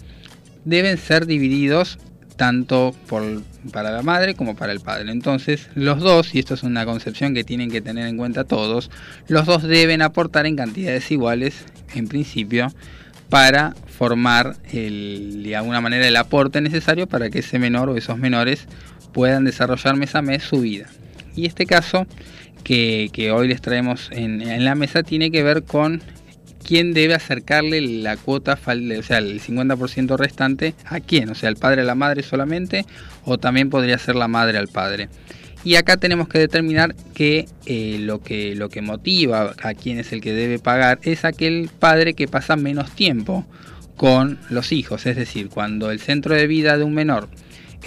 deben ser divididos tanto por, para la madre como para el padre. Entonces, los dos, y esto es una concepción que tienen que tener en cuenta todos, los dos deben aportar en cantidades iguales, en principio, para formar el, de alguna manera el aporte necesario para que ese menor o esos menores puedan desarrollar mes a mes su vida. Y este caso que, que hoy les traemos en, en la mesa tiene que ver con quién debe acercarle la cuota, o sea, el 50% restante a quién, o sea, el padre a la madre solamente, o también podría ser la madre al padre. Y acá tenemos que determinar que, eh, lo que lo que motiva a quién es el que debe pagar es aquel padre que pasa menos tiempo con los hijos, es decir, cuando el centro de vida de un menor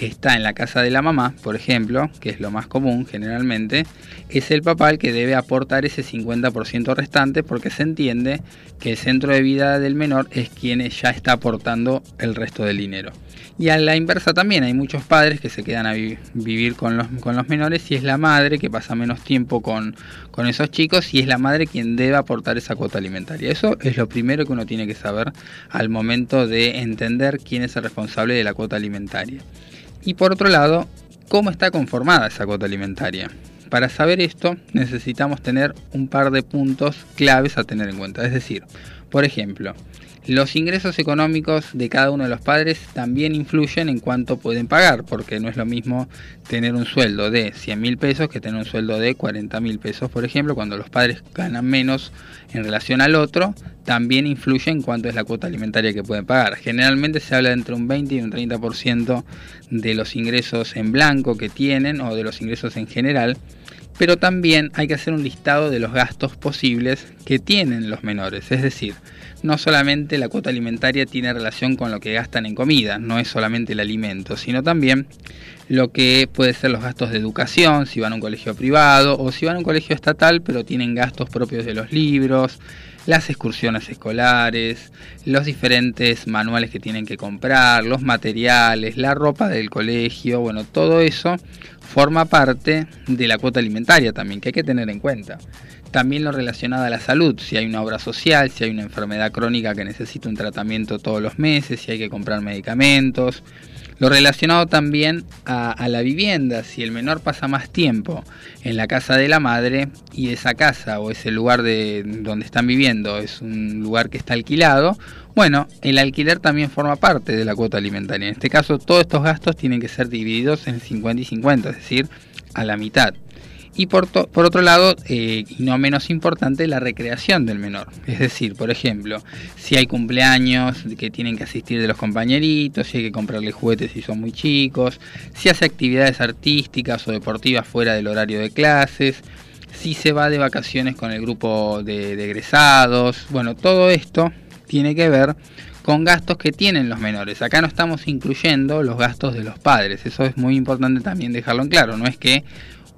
está en la casa de la mamá, por ejemplo, que es lo más común generalmente, es el papá el que debe aportar ese 50% restante porque se entiende que el centro de vida del menor es quien ya está aportando el resto del dinero. Y a la inversa también hay muchos padres que se quedan a vi- vivir con los, con los menores y es la madre que pasa menos tiempo con, con esos chicos y es la madre quien debe aportar esa cuota alimentaria. Eso es lo primero que uno tiene que saber al momento de entender quién es el responsable de la cuota alimentaria. Y por otro lado, ¿cómo está conformada esa cuota alimentaria? para saber esto necesitamos tener un par de puntos claves a tener en cuenta. Es decir, por ejemplo, los ingresos económicos de cada uno de los padres también influyen en cuánto pueden pagar, porque no es lo mismo tener un sueldo de 100 mil pesos que tener un sueldo de 40 mil pesos, por ejemplo, cuando los padres ganan menos en relación al otro, también influye en cuánto es la cuota alimentaria que pueden pagar. Generalmente se habla de entre un 20 y un 30% de los ingresos en blanco que tienen o de los ingresos en general pero también hay que hacer un listado de los gastos posibles que tienen los menores, es decir, no solamente la cuota alimentaria tiene relación con lo que gastan en comida, no es solamente el alimento, sino también lo que puede ser los gastos de educación, si van a un colegio privado o si van a un colegio estatal, pero tienen gastos propios de los libros, las excursiones escolares, los diferentes manuales que tienen que comprar, los materiales, la ropa del colegio, bueno, todo eso forma parte de la cuota alimentaria también, que hay que tener en cuenta también lo relacionado a la salud, si hay una obra social, si hay una enfermedad crónica que necesita un tratamiento todos los meses, si hay que comprar medicamentos. Lo relacionado también a, la vivienda, si el menor pasa más tiempo en la casa de la madre y esa casa o ese lugar de donde están viviendo es un lugar que está alquilado, bueno, el alquiler también forma parte de la cuota alimentaria. En este caso, todos estos gastos tienen que ser divididos en 50 y 50, es decir, a la mitad. Y por, otro lado, eh, y no menos importante, la recreación del menor. Es decir, por ejemplo, si hay cumpleaños que tienen que asistir de los compañeritos, si hay que comprarle juguetes si son muy chicos, si hace actividades artísticas o deportivas fuera del horario de clases, si se va de vacaciones con el grupo de, de egresados. Bueno, todo esto tiene que ver con gastos que tienen los menores. Acá no estamos incluyendo los gastos de los padres. Eso es muy importante también dejarlo en claro. No es que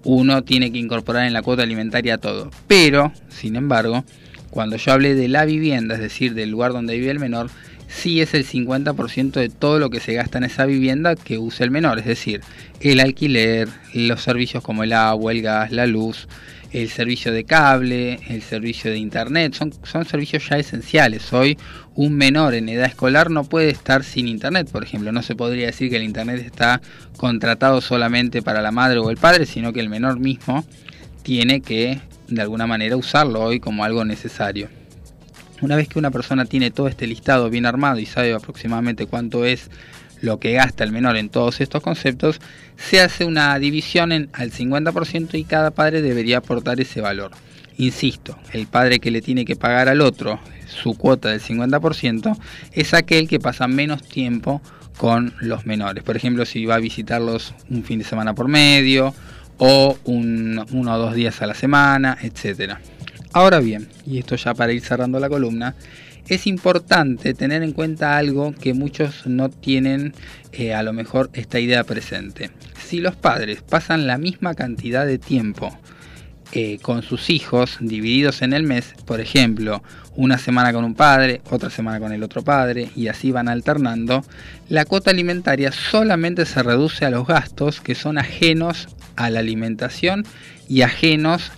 uno tiene que incorporar en la cuota alimentaria todo. Pero, sin embargo, cuando yo hablé de la vivienda, es decir, del lugar donde vive el menor, sí es el 50% de todo lo que se gasta en esa vivienda que usa el menor, es decir, el alquiler, los servicios como el agua, el gas, la luz, el servicio de cable, el servicio de internet, son, son servicios ya esenciales. Hoy un menor en edad escolar no puede estar sin internet, por ejemplo. No se podría decir que el internet está contratado solamente para la madre o el padre, sino que el menor mismo tiene que de alguna manera usarlo hoy como algo necesario. Una vez que una persona tiene todo este listado bien armado y sabe aproximadamente cuánto es lo que gasta el menor en todos estos conceptos, se hace una división en, al 50% y cada padre debería aportar ese valor. Insisto, el padre que le tiene que pagar al otro su cuota del 50% es aquel que pasa menos tiempo con los menores. Por ejemplo, si va a visitarlos un fin de semana por medio o uno o dos días a la semana, etc. Ahora bien, y esto ya para ir cerrando la columna, es importante tener en cuenta algo que muchos no tienen eh, a lo mejor esta idea presente. Si los padres pasan la misma cantidad de tiempo eh, con sus hijos divididos en el mes, por ejemplo, una semana con un padre, otra semana con el otro padre, y así van alternando, la cuota alimentaria solamente se reduce a los gastos que son ajenos a la alimentación y ajenos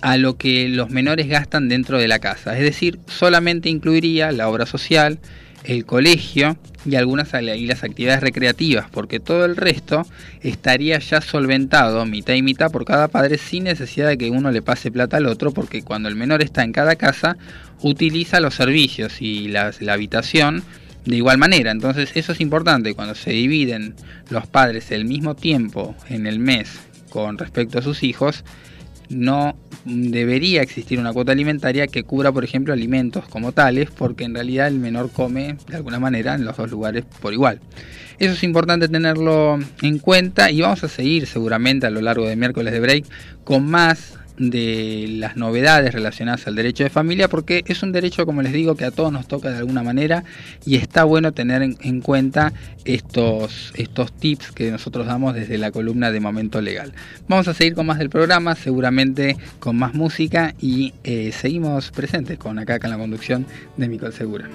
a lo que los menores gastan dentro de la casa. Es decir, solamente incluiría la obra social, el colegio y algunas y las actividades recreativas, porque todo el resto estaría ya solventado mitad y mitad por cada padre sin necesidad de que uno le pase plata al otro, porque cuando el menor está en cada casa utiliza los servicios y la habitación de igual manera. Entonces eso es importante, cuando se dividen los padres el mismo tiempo en el mes con respecto a sus hijos, no debería existir una cuota alimentaria que cubra, por ejemplo, alimentos como tales, porque en realidad el menor come de alguna manera en los dos lugares por igual. Eso es importante tenerlo en cuenta y vamos a seguir seguramente a lo largo de miércoles de break con más de las novedades relacionadas al derecho de familia, porque es un derecho, como les digo, que a todos nos toca de alguna manera y está bueno tener en, cuenta estos, estos tips que nosotros damos desde la columna de Momento Legal. Vamos a seguir con más del programa, seguramente con más música y eh, seguimos presentes con acá con la conducción de Micol Segura.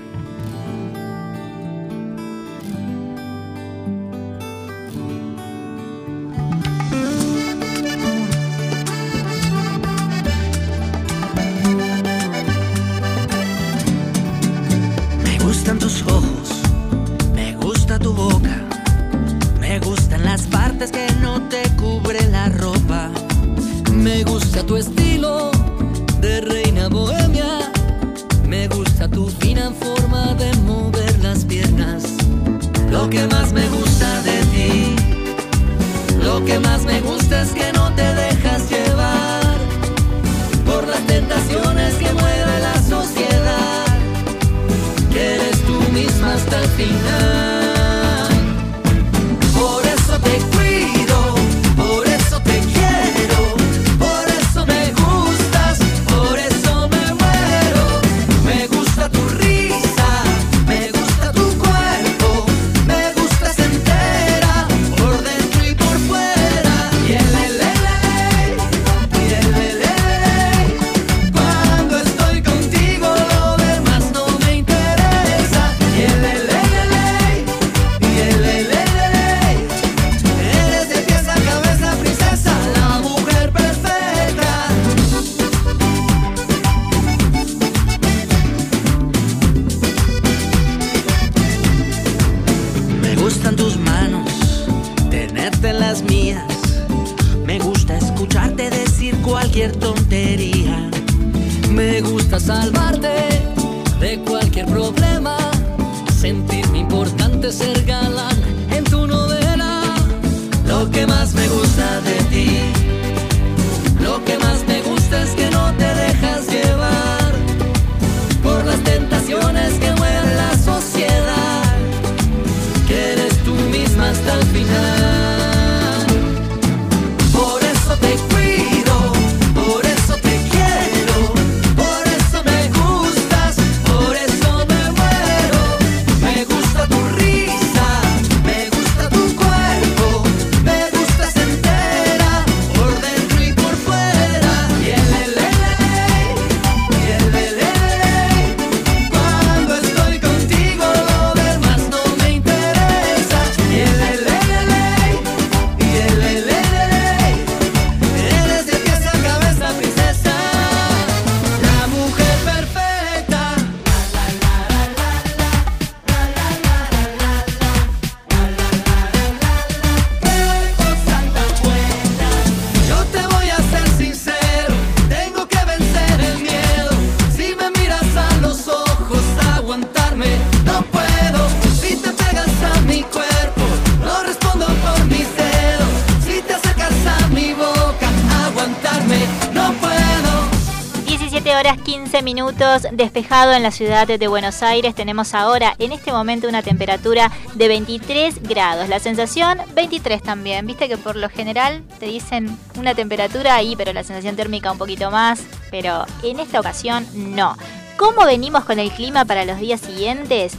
Horas 15 minutos, despejado en la ciudad de Buenos Aires. Tenemos ahora, en este momento, una temperatura de 23 grados. La sensación, 23 también. Viste que por lo general te dicen una temperatura ahí, pero la sensación térmica un poquito más. Pero en esta ocasión, no. ¿Cómo venimos con el clima para los días siguientes?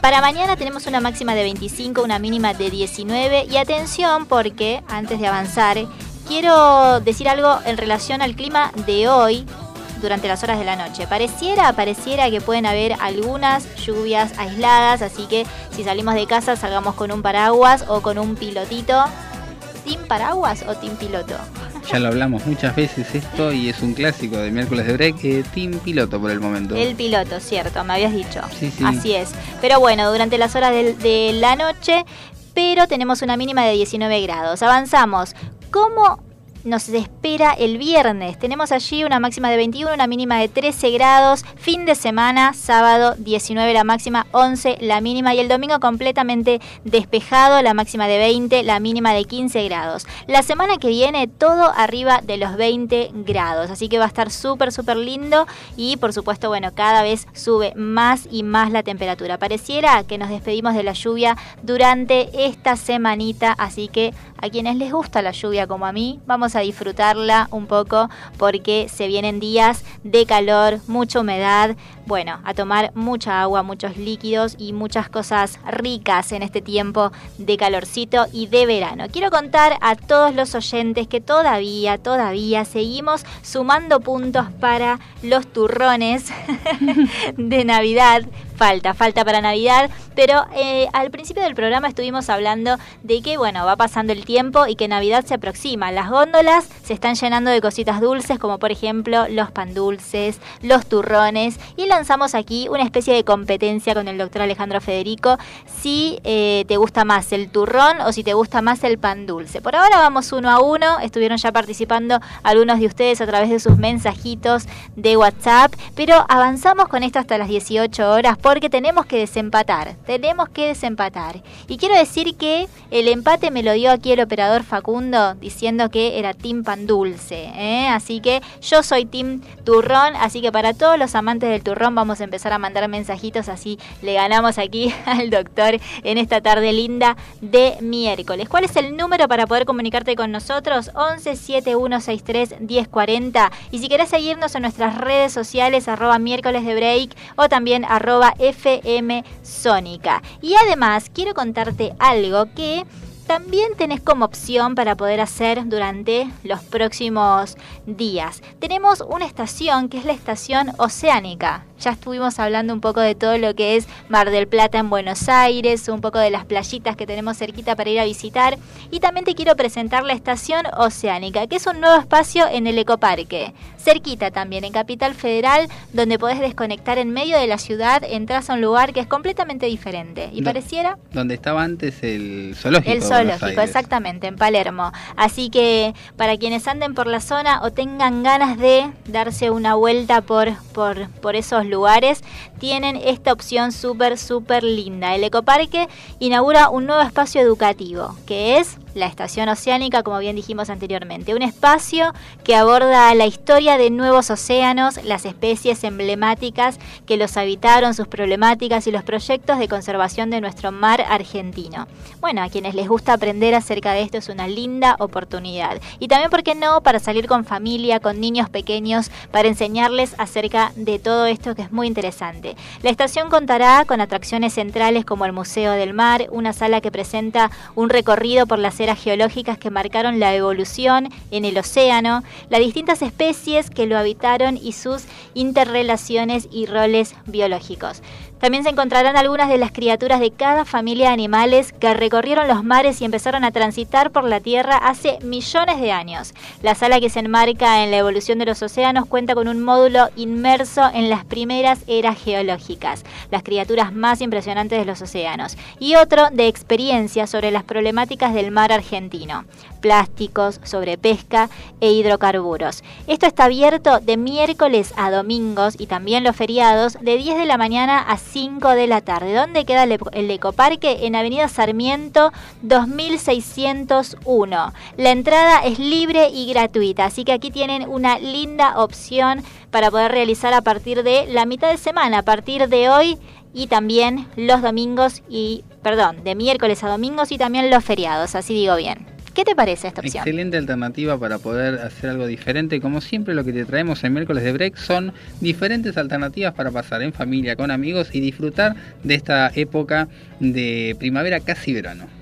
Para mañana tenemos una máxima de 25, una mínima de 19 y atención porque antes de avanzar quiero decir algo en relación al clima de hoy durante las horas de la noche. Pareciera, pareciera que pueden haber algunas lluvias aisladas, así que si salimos de casa salgamos con un paraguas o con un pilotito. ¿Team paraguas o team piloto? Ya lo hablamos muchas veces esto y es un clásico de miércoles de break. eh, team piloto por el momento. El piloto, cierto, me habías dicho. Sí, sí. Así es. Pero bueno, durante las horas del- de, la noche, pero tenemos una mínima de 19 grados. Avanzamos. ¿Cómo nos espera el viernes? Tenemos allí una máxima de 21, una mínima de 13 grados. Fin de semana, sábado 19 la máxima, 11 la mínima y el domingo completamente despejado, la máxima de 20, la mínima de 15 grados. La semana que viene todo arriba de los 20 grados, así que va a estar súper, súper lindo y por supuesto, bueno, cada vez sube más y más la temperatura. Pareciera que nos despedimos de la lluvia durante esta semanita, así que a quienes les gusta la lluvia como a mí, vamos a disfrutarla un poco porque se vienen días de calor, mucha humedad, bueno, a tomar mucha agua, muchos líquidos y muchas cosas ricas en este tiempo de calorcito y de verano. Quiero contar a todos los oyentes que todavía, todavía seguimos sumando puntos para los turrones de Navidad. Falta, falta para Navidad, pero eh, al principio del programa estuvimos hablando de que, bueno, va pasando el tiempo y que Navidad se aproxima. Las góndolas se están llenando de cositas dulces, como por ejemplo los pan dulces, los turrones, y lanzamos aquí una especie de competencia con el doctor Alejandro Federico, si eh, te gusta más el turrón o si te gusta más el pan dulce. Por ahora vamos uno a uno, estuvieron ya participando algunos de ustedes a través de sus mensajitos de WhatsApp, pero avanzamos con esto hasta las 18 horas porque tenemos que desempatar, tenemos que desempatar. Y quiero decir que el empate me lo dio aquí el operador Facundo diciendo que era Team Pan Dulce, ¿eh? así que yo soy Team Turrón, así que para todos los amantes del turrón vamos a empezar a mandar mensajitos, así le ganamos aquí al doctor en esta tarde linda de miércoles. ¿Cuál es el número para poder comunicarte con nosotros? 11 7163 1040 y si querés seguirnos en nuestras redes sociales arroba miércoles de break o también arroba FM Sónica. Y además quiero contarte algo que también tenés como opción para poder hacer durante los próximos días. Tenemos una estación que es la estación oceánica. Ya estuvimos hablando un poco de todo lo que es Mar del Plata en Buenos Aires, un poco de las playitas que tenemos cerquita para ir a visitar. Y también te quiero presentar la estación oceánica, que es un nuevo espacio en el ecoparque. Cerquita también, en Capital Federal, donde podés desconectar en medio de la ciudad, entras a un lugar que es completamente diferente. ¿Y pareciera? Donde estaba antes el zoológico. El zoológico, exactamente, en Palermo. Así que para quienes anden por la zona o tengan ganas de darse una vuelta por, por, por esos lugares, tienen esta opción súper, súper linda. El Ecoparque inaugura un nuevo espacio educativo, que es la Estación Oceánica, como bien dijimos anteriormente. Un espacio que aborda la historia de nuevos océanos, las especies emblemáticas que los habitaron, sus problemáticas y los proyectos de conservación de nuestro mar argentino. Bueno, a quienes les gusta aprender acerca de esto es una linda oportunidad. Y también, ¿por qué no?, para salir con familia, con niños pequeños, para enseñarles acerca de todo esto que es muy interesante. La estación contará con atracciones centrales como el Museo del Mar, una sala que presenta un recorrido por las geológicas que marcaron la evolución en el océano, las distintas especies que lo habitaron y sus interrelaciones y roles biológicos. También se encontrarán algunas de las criaturas de cada familia de animales que recorrieron los mares y empezaron a transitar por la Tierra hace millones de años. La sala que se enmarca en la evolución de los océanos cuenta con un módulo inmerso en las primeras eras geológicas, las criaturas más impresionantes de los océanos, y otro de experiencias sobre las problemáticas del mar argentino, plásticos, sobre pesca e hidrocarburos. Esto está abierto de miércoles a domingos y también los feriados de 10 de la mañana a 5 de la tarde. ¿Dónde queda el, el ecoparque? En Avenida Sarmiento 2601. La entrada es libre y gratuita, así que aquí tienen una linda opción para poder realizar a partir de la mitad de semana, a partir de hoy y también los domingos y, perdón, de miércoles a domingos y también los feriados, así digo bien. ¿Qué te parece esta opción? Excelente alternativa para poder hacer algo diferente. Como siempre lo que te traemos en miércoles de break son diferentes alternativas para pasar en familia, con amigos y disfrutar de esta época de primavera casi verano.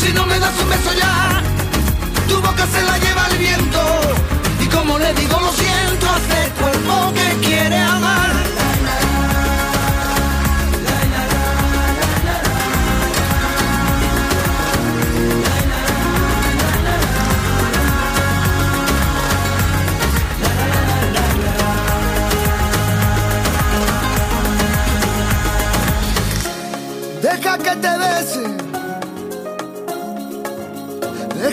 si no me das un beso ya, tu boca se la lleva el viento. Y como le digo lo siento a este cuerpo que quiere amar. que te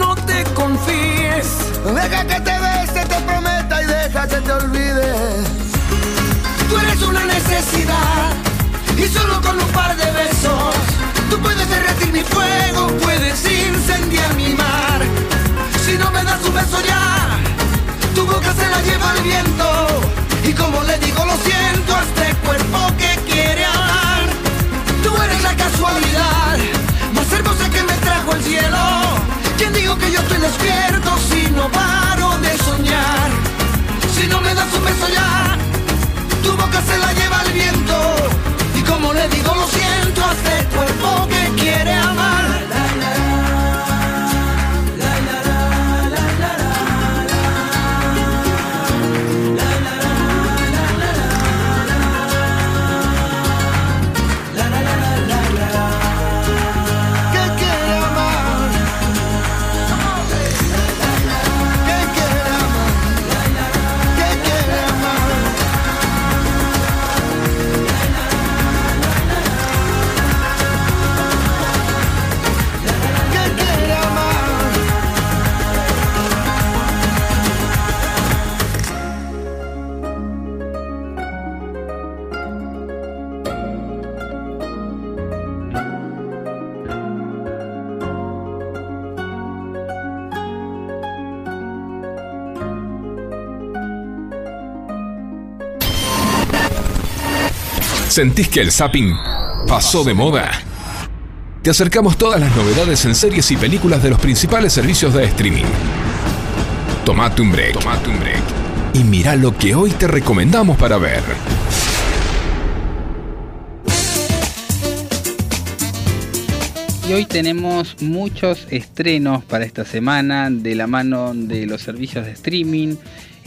no te confíes. Deja que te bese, te prometa y deja que te olvide. Tú eres una necesidad y solo con un par de besos tú puedes derretir mi fuego, puedes incendiar mi mar. Si no me das un beso ya, tu boca se la lleva el viento y como le digo lo siento a este cuerpo que quiere amar. Tú eres la casualidad yo estoy despierto si no paro de soñar? Si no me das un beso ya, tu boca se la lleva el viento y como le digo lo siento a este cuerpo que quiere amar. ¿Sentís que el zapping pasó de moda? Te acercamos todas las novedades en series y películas de los principales servicios de streaming. Tomate un break, un break y mira lo que hoy te recomendamos para ver. Y hoy tenemos muchos estrenos para esta semana de la mano de los servicios de streaming.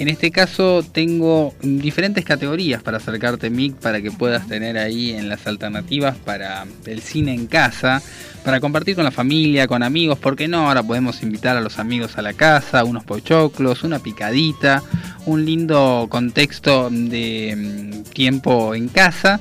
En este caso tengo diferentes categorías para acercarte, Mick, para que puedas tener ahí en las alternativas para el cine en casa, para compartir con la familia, con amigos, porque no? Ahora podemos invitar a los amigos a la casa, unos pochoclos, una picadita, un lindo contexto de mm, tiempo en casa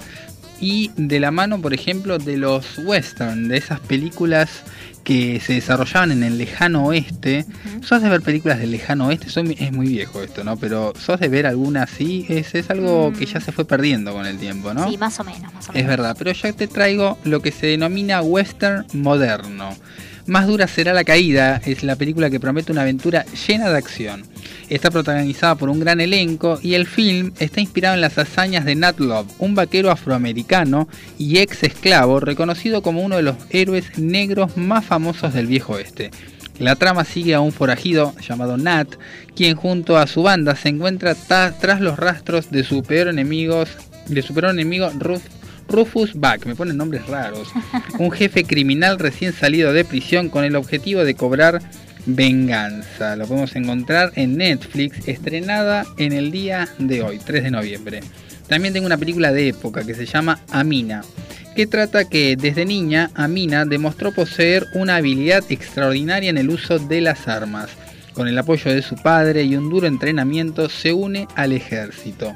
y de la mano, por ejemplo, de los western, de esas películas que se desarrollaban en el lejano oeste. ¿Sos de ver películas del lejano oeste? Soy- es muy viejo esto, ¿no? Pero ¿sos de ver alguna así? Es, es algo que ya se fue perdiendo con el tiempo, ¿no? Sí, más o menos, más o Es menos. verdad, pero ya te traigo lo que se denomina western moderno. Más dura será la caída es la película que promete una aventura llena de acción. Está protagonizada por un gran elenco y el film está inspirado en las hazañas de Nat Love, un vaquero afroamericano y ex esclavo reconocido como uno de los héroes negros más famosos del viejo oeste. La trama sigue a un forajido llamado Nat, quien junto a su banda se encuentra tras los rastros de su peor enemigos, de su peor enemigo Ruth Rufus Buck, me ponen nombres raros, un jefe criminal recién salido de prisión con el objetivo de cobrar venganza. Lo podemos encontrar en Netflix, estrenada en el día de hoy, 3 de noviembre. También tengo una película de época que se llama Amina, que trata que desde niña Amina demostró poseer una habilidad extraordinaria en el uso de las armas. Con el apoyo de su padre y un duro entrenamiento se une al ejército.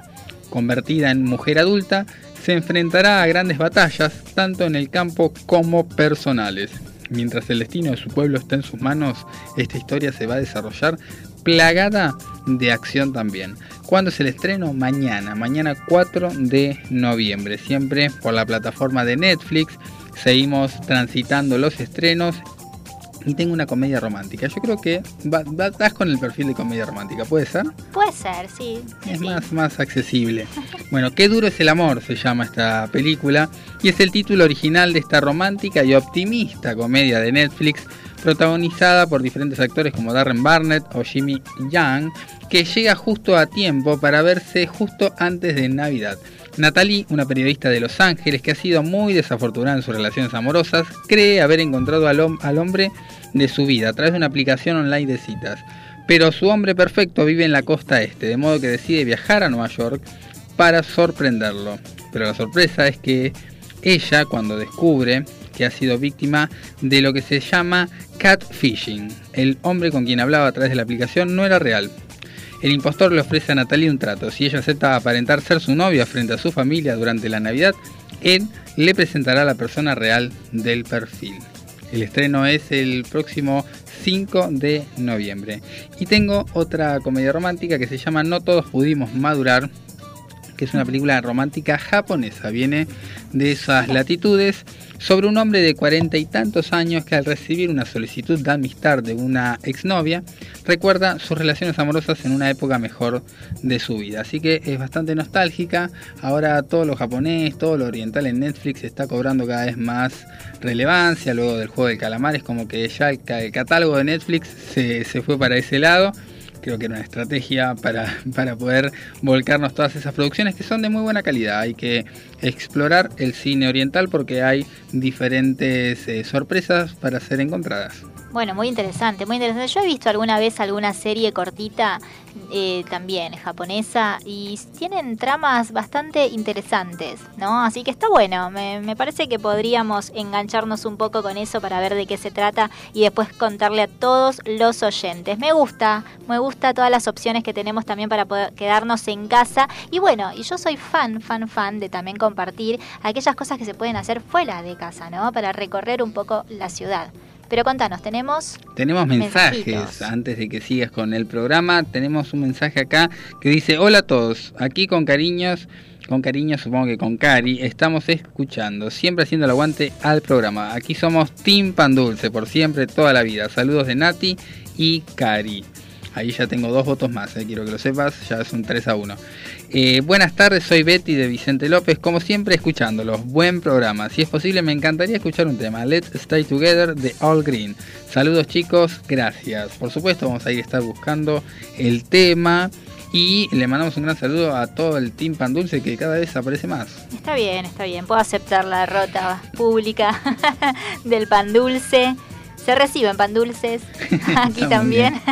Convertida en mujer adulta, se enfrentará a grandes batallas, tanto en el campo como personales. Mientras el destino de su pueblo está en sus manos, esta historia se va a desarrollar plagada de acción también. ¿Cuándo es el estreno? Mañana, mañana 4 de noviembre, siempre por la plataforma de Netflix. Seguimos transitando los estrenos y tengo una comedia romántica. Yo creo que va- va- vas con el perfil de comedia romántica, ¿puede ser? Puede ser, sí. sí, Es sí. más, más accesible. Bueno, Qué duro es el amor se llama esta película y es el título original de esta romántica y optimista comedia de Netflix protagonizada por diferentes actores como Darren Barnett o Jimmy Young que llega justo a tiempo para verse justo antes de Navidad. Natalie, una periodista de Los Ángeles que ha sido muy desafortunada en sus relaciones amorosas, cree haber encontrado al, hom- al hombre de su vida a través de una aplicación online de citas. pero su hombre perfecto vive en la costa este, de modo que decide viajar a Nueva York para sorprenderlo. Pero la sorpresa es que ella, cuando descubre que ha sido víctima de lo que se llama catfishing, el hombre con quien hablaba a través de la aplicación no era real. El impostor le ofrece a Natalie un trato. Si ella acepta aparentar ser su novia frente a su familia durante la Navidad, él le presentará a la persona real del perfil. El estreno es el próximo 5 de noviembre. Y tengo otra comedia romántica que se llama No todos pudimos madurar, que es una película romántica japonesa. Viene de esas latitudes sobre un hombre de cuarenta y tantos años que al recibir una solicitud de amistad de una exnovia, recuerda sus relaciones amorosas en una época mejor de su vida. Así que es bastante nostálgica. Ahora todo lo japonés, todo lo oriental en Netflix está cobrando cada vez más relevancia. Luego del juego del calamar es como que ya el, catálogo de Netflix se, se fue para ese lado creo que era una estrategia para, para, poder volcarnos todas esas producciones que son de muy buena calidad. Hay que explorar el cine oriental porque hay diferentes eh, sorpresas para ser encontradas. Bueno, muy interesante, muy interesante. Yo he visto alguna vez alguna serie cortita eh, también japonesa y tienen tramas bastante interesantes, ¿no? Así que está bueno, me, parece que podríamos engancharnos un poco con eso para ver de qué se trata y después contarle a todos los oyentes. Me gusta, me gusta todas las opciones que tenemos también para poder quedarnos en casa y bueno, y yo soy fan, fan, fan de también compartir aquellas cosas que se pueden hacer fuera de casa, ¿no? Para recorrer un poco la ciudad. Pero contanos, tenemos... Tenemos mensajes, antes de que sigas con el programa, tenemos un mensaje acá que dice, hola a todos, aquí con cariños, con cariño supongo que con Cari, estamos escuchando, siempre haciendo el aguante al programa. Aquí somos Team Pan Dulce, por siempre, toda la vida. Saludos de Nati y Cari. Ahí ya tengo dos votos más, eh, quiero que lo sepas, ya es un 3 a 1. Eh, buenas tardes, soy Betty de Vicente López, como siempre escuchándolos. Buen programa. Si es posible, me encantaría escuchar un tema. Let's Stay Together de All Green. Saludos chicos, gracias. Por supuesto, vamos a ir a estar buscando el tema. Y le mandamos un gran saludo a todo el Team Pan Dulce que cada vez aparece más. Está bien, está bien. Puedo aceptar la derrota pública del Pan Dulce. Se reciben pan dulces aquí también.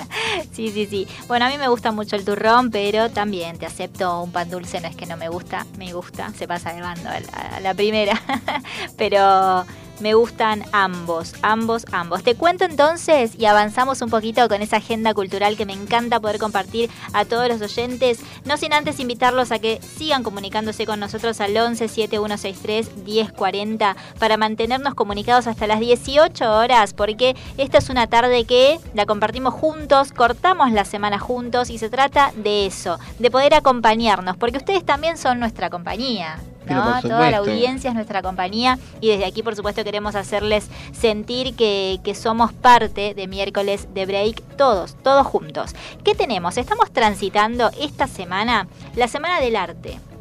sí, sí, sí. Bueno, a mí me gusta mucho el turrón, pero también te acepto un pan dulce. No es que no me gusta, me gusta. Se pasa de bando a la, a la primera. pero me gustan ambos, ambos, ambos. Te cuento entonces y avanzamos un poquito con esa agenda cultural que me encanta poder compartir a todos los oyentes. No sin antes invitarlos a que sigan comunicándose con nosotros al 11 7163 1040 para mantenernos comunicados hasta las 18 horas, porque esta es una tarde que la compartimos juntos, cortamos la semana juntos y se trata de eso, de poder acompañarnos, porque ustedes también son nuestra compañía. ¿No? Toda la audiencia es nuestra compañía y desde aquí por supuesto queremos hacerles sentir que, que, somos parte de miércoles de break todos, todos juntos. ¿Qué tenemos? Estamos transitando esta semana la Semana del Arte.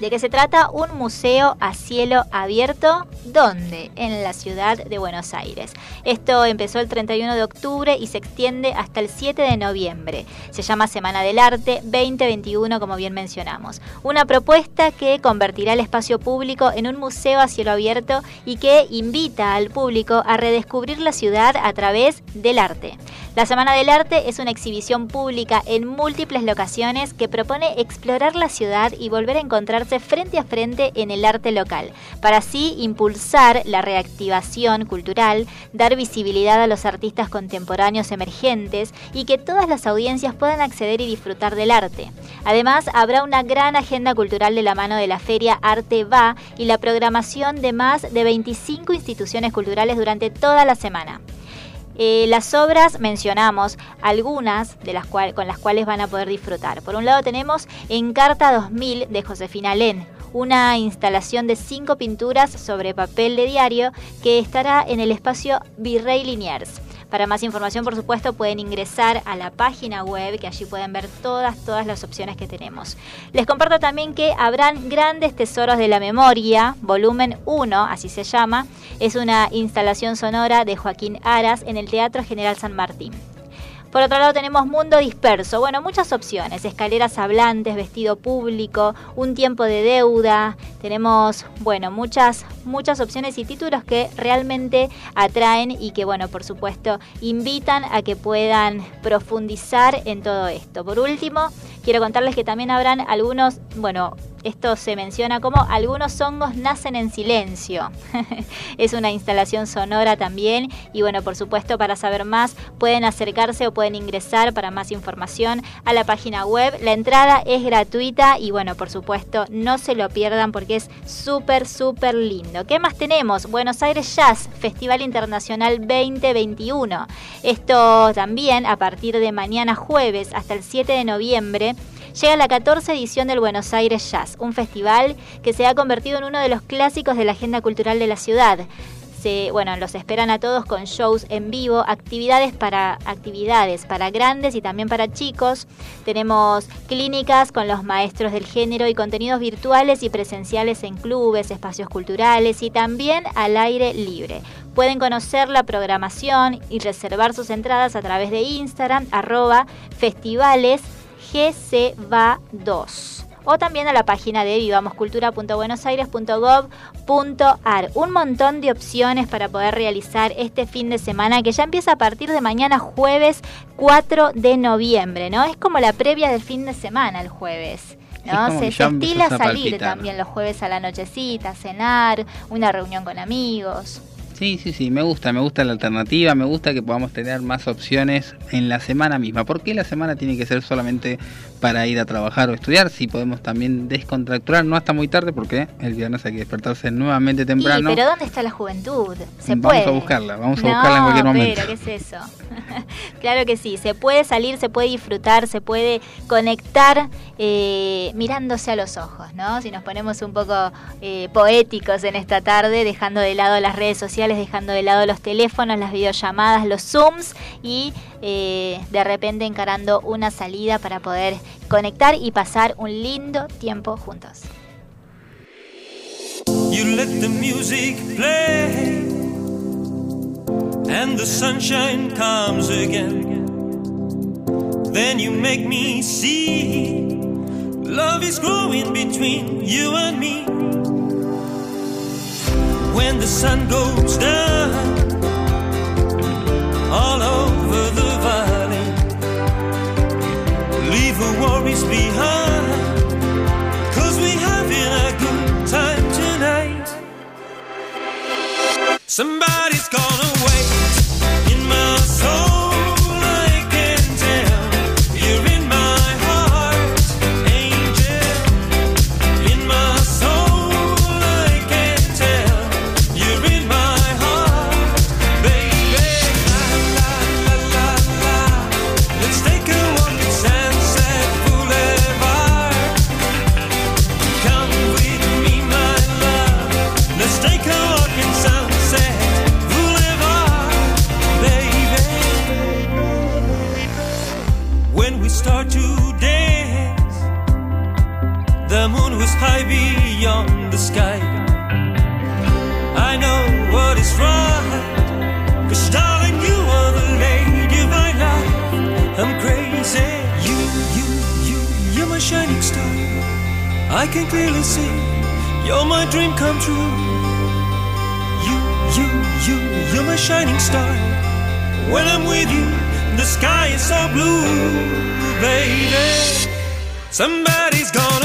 ¿De qué se trata? Un museo a cielo abierto. ¿Dónde? En la ciudad de Buenos Aires. Esto empezó el 31 de octubre y se extiende hasta el 7 de noviembre. Se llama Semana del Arte 2021, como bien mencionamos. Una propuesta que convertirá el espacio público en un museo a cielo abierto y que invita al público a redescubrir la ciudad a través del arte. La Semana del Arte es una exhibición pública en múltiples locaciones que propone explorar la ciudad y volver a frente a frente en el arte local, para así impulsar la reactivación cultural, dar visibilidad a los artistas contemporáneos emergentes y que todas las audiencias puedan acceder y disfrutar del arte. Además, habrá una gran agenda cultural de la mano de la feria Arte Va y la programación de más de 25 instituciones culturales durante toda la semana. Eh, las obras mencionamos algunas de las cual, con las cuales van a poder disfrutar. Por un lado tenemos Encarta 2000 de Josefina Len, una instalación de cinco pinturas sobre papel de diario que estará en el espacio Virrey Liniers. Para más información, por supuesto, pueden ingresar a la página web, que allí pueden ver todas, todas las opciones que tenemos. Les comparto también que habrán grandes tesoros de la memoria, volumen 1, así se llama. Es una instalación sonora de Joaquín Aras en el Teatro General San Martín. Por otro lado tenemos Mundo Disperso. Bueno, muchas opciones. Escaleras hablantes, vestido público, un tiempo de deuda. Tenemos, bueno, muchas muchas opciones y títulos que realmente atraen y que, bueno, por supuesto, invitan a que puedan profundizar en todo esto. Por último, quiero contarles que también habrán algunos, bueno, esto se menciona como algunos hongos nacen en silencio. es una instalación sonora también y bueno, por supuesto para saber más pueden acercarse o pueden ingresar para más información a la página web. La entrada es gratuita y bueno, por supuesto no se lo pierdan porque es súper, súper lindo. ¿Qué más tenemos? Buenos Aires Jazz, Festival Internacional 2021. Esto también a partir de mañana jueves hasta el 7 de noviembre llega la 14 edición del Buenos Aires Jazz, un festival que se ha convertido en uno de los clásicos de la agenda cultural de la ciudad. Bueno, los esperan a todos con shows en vivo, actividades para actividades para grandes y también para chicos. Tenemos clínicas con los maestros del género y contenidos virtuales y presenciales en clubes, espacios culturales y también al aire libre. Pueden conocer la programación y reservar sus entradas a través de Instagram, arroba festivales GCVA2 o también a la página de vivamoscultura.buenosaires.gov.ar. Un montón de opciones para poder realizar este fin de semana que ya empieza a partir de mañana jueves 4 de noviembre, ¿no? Es como la previa del fin de semana el jueves. ¿no? Se, estila salir palpitar. también los jueves a la nochecita, cenar, una reunión con amigos. Sí, sí, sí, me gusta, me gusta la alternativa, me gusta que podamos tener más opciones en la semana misma. ¿Por qué la semana tiene que ser solamente para ir a trabajar o estudiar? Si podemos también descontracturar, no hasta muy tarde, porque el viernes hay que despertarse nuevamente temprano. Y, pero ¿dónde está la juventud? Se Vamos puede. a buscarla, vamos a No, buscarla en cualquier momento. Pero, ¿qué es eso? claro que sí, se puede salir, se puede disfrutar, se puede conectar eh, mirándose a los ojos, ¿no? Si nos ponemos un poco eh, poéticos en esta tarde, dejando de lado las redes sociales, dejando de lado los teléfonos, las videollamadas, los Zooms y eh, de repente encarando una salida para poder conectar y pasar un lindo tiempo juntos. You let the music play, and the sunshine comes again. Then you make me see love is growing between you and me. When the sun goes down all over the valley, worries behind. Cause we're having a good time tonight. Somebody's gonna wait I can clearly see you're my dream come true. You, you, you, you're my shining star. When I'm with you, the sky is so blue, baby. Somebody's gonna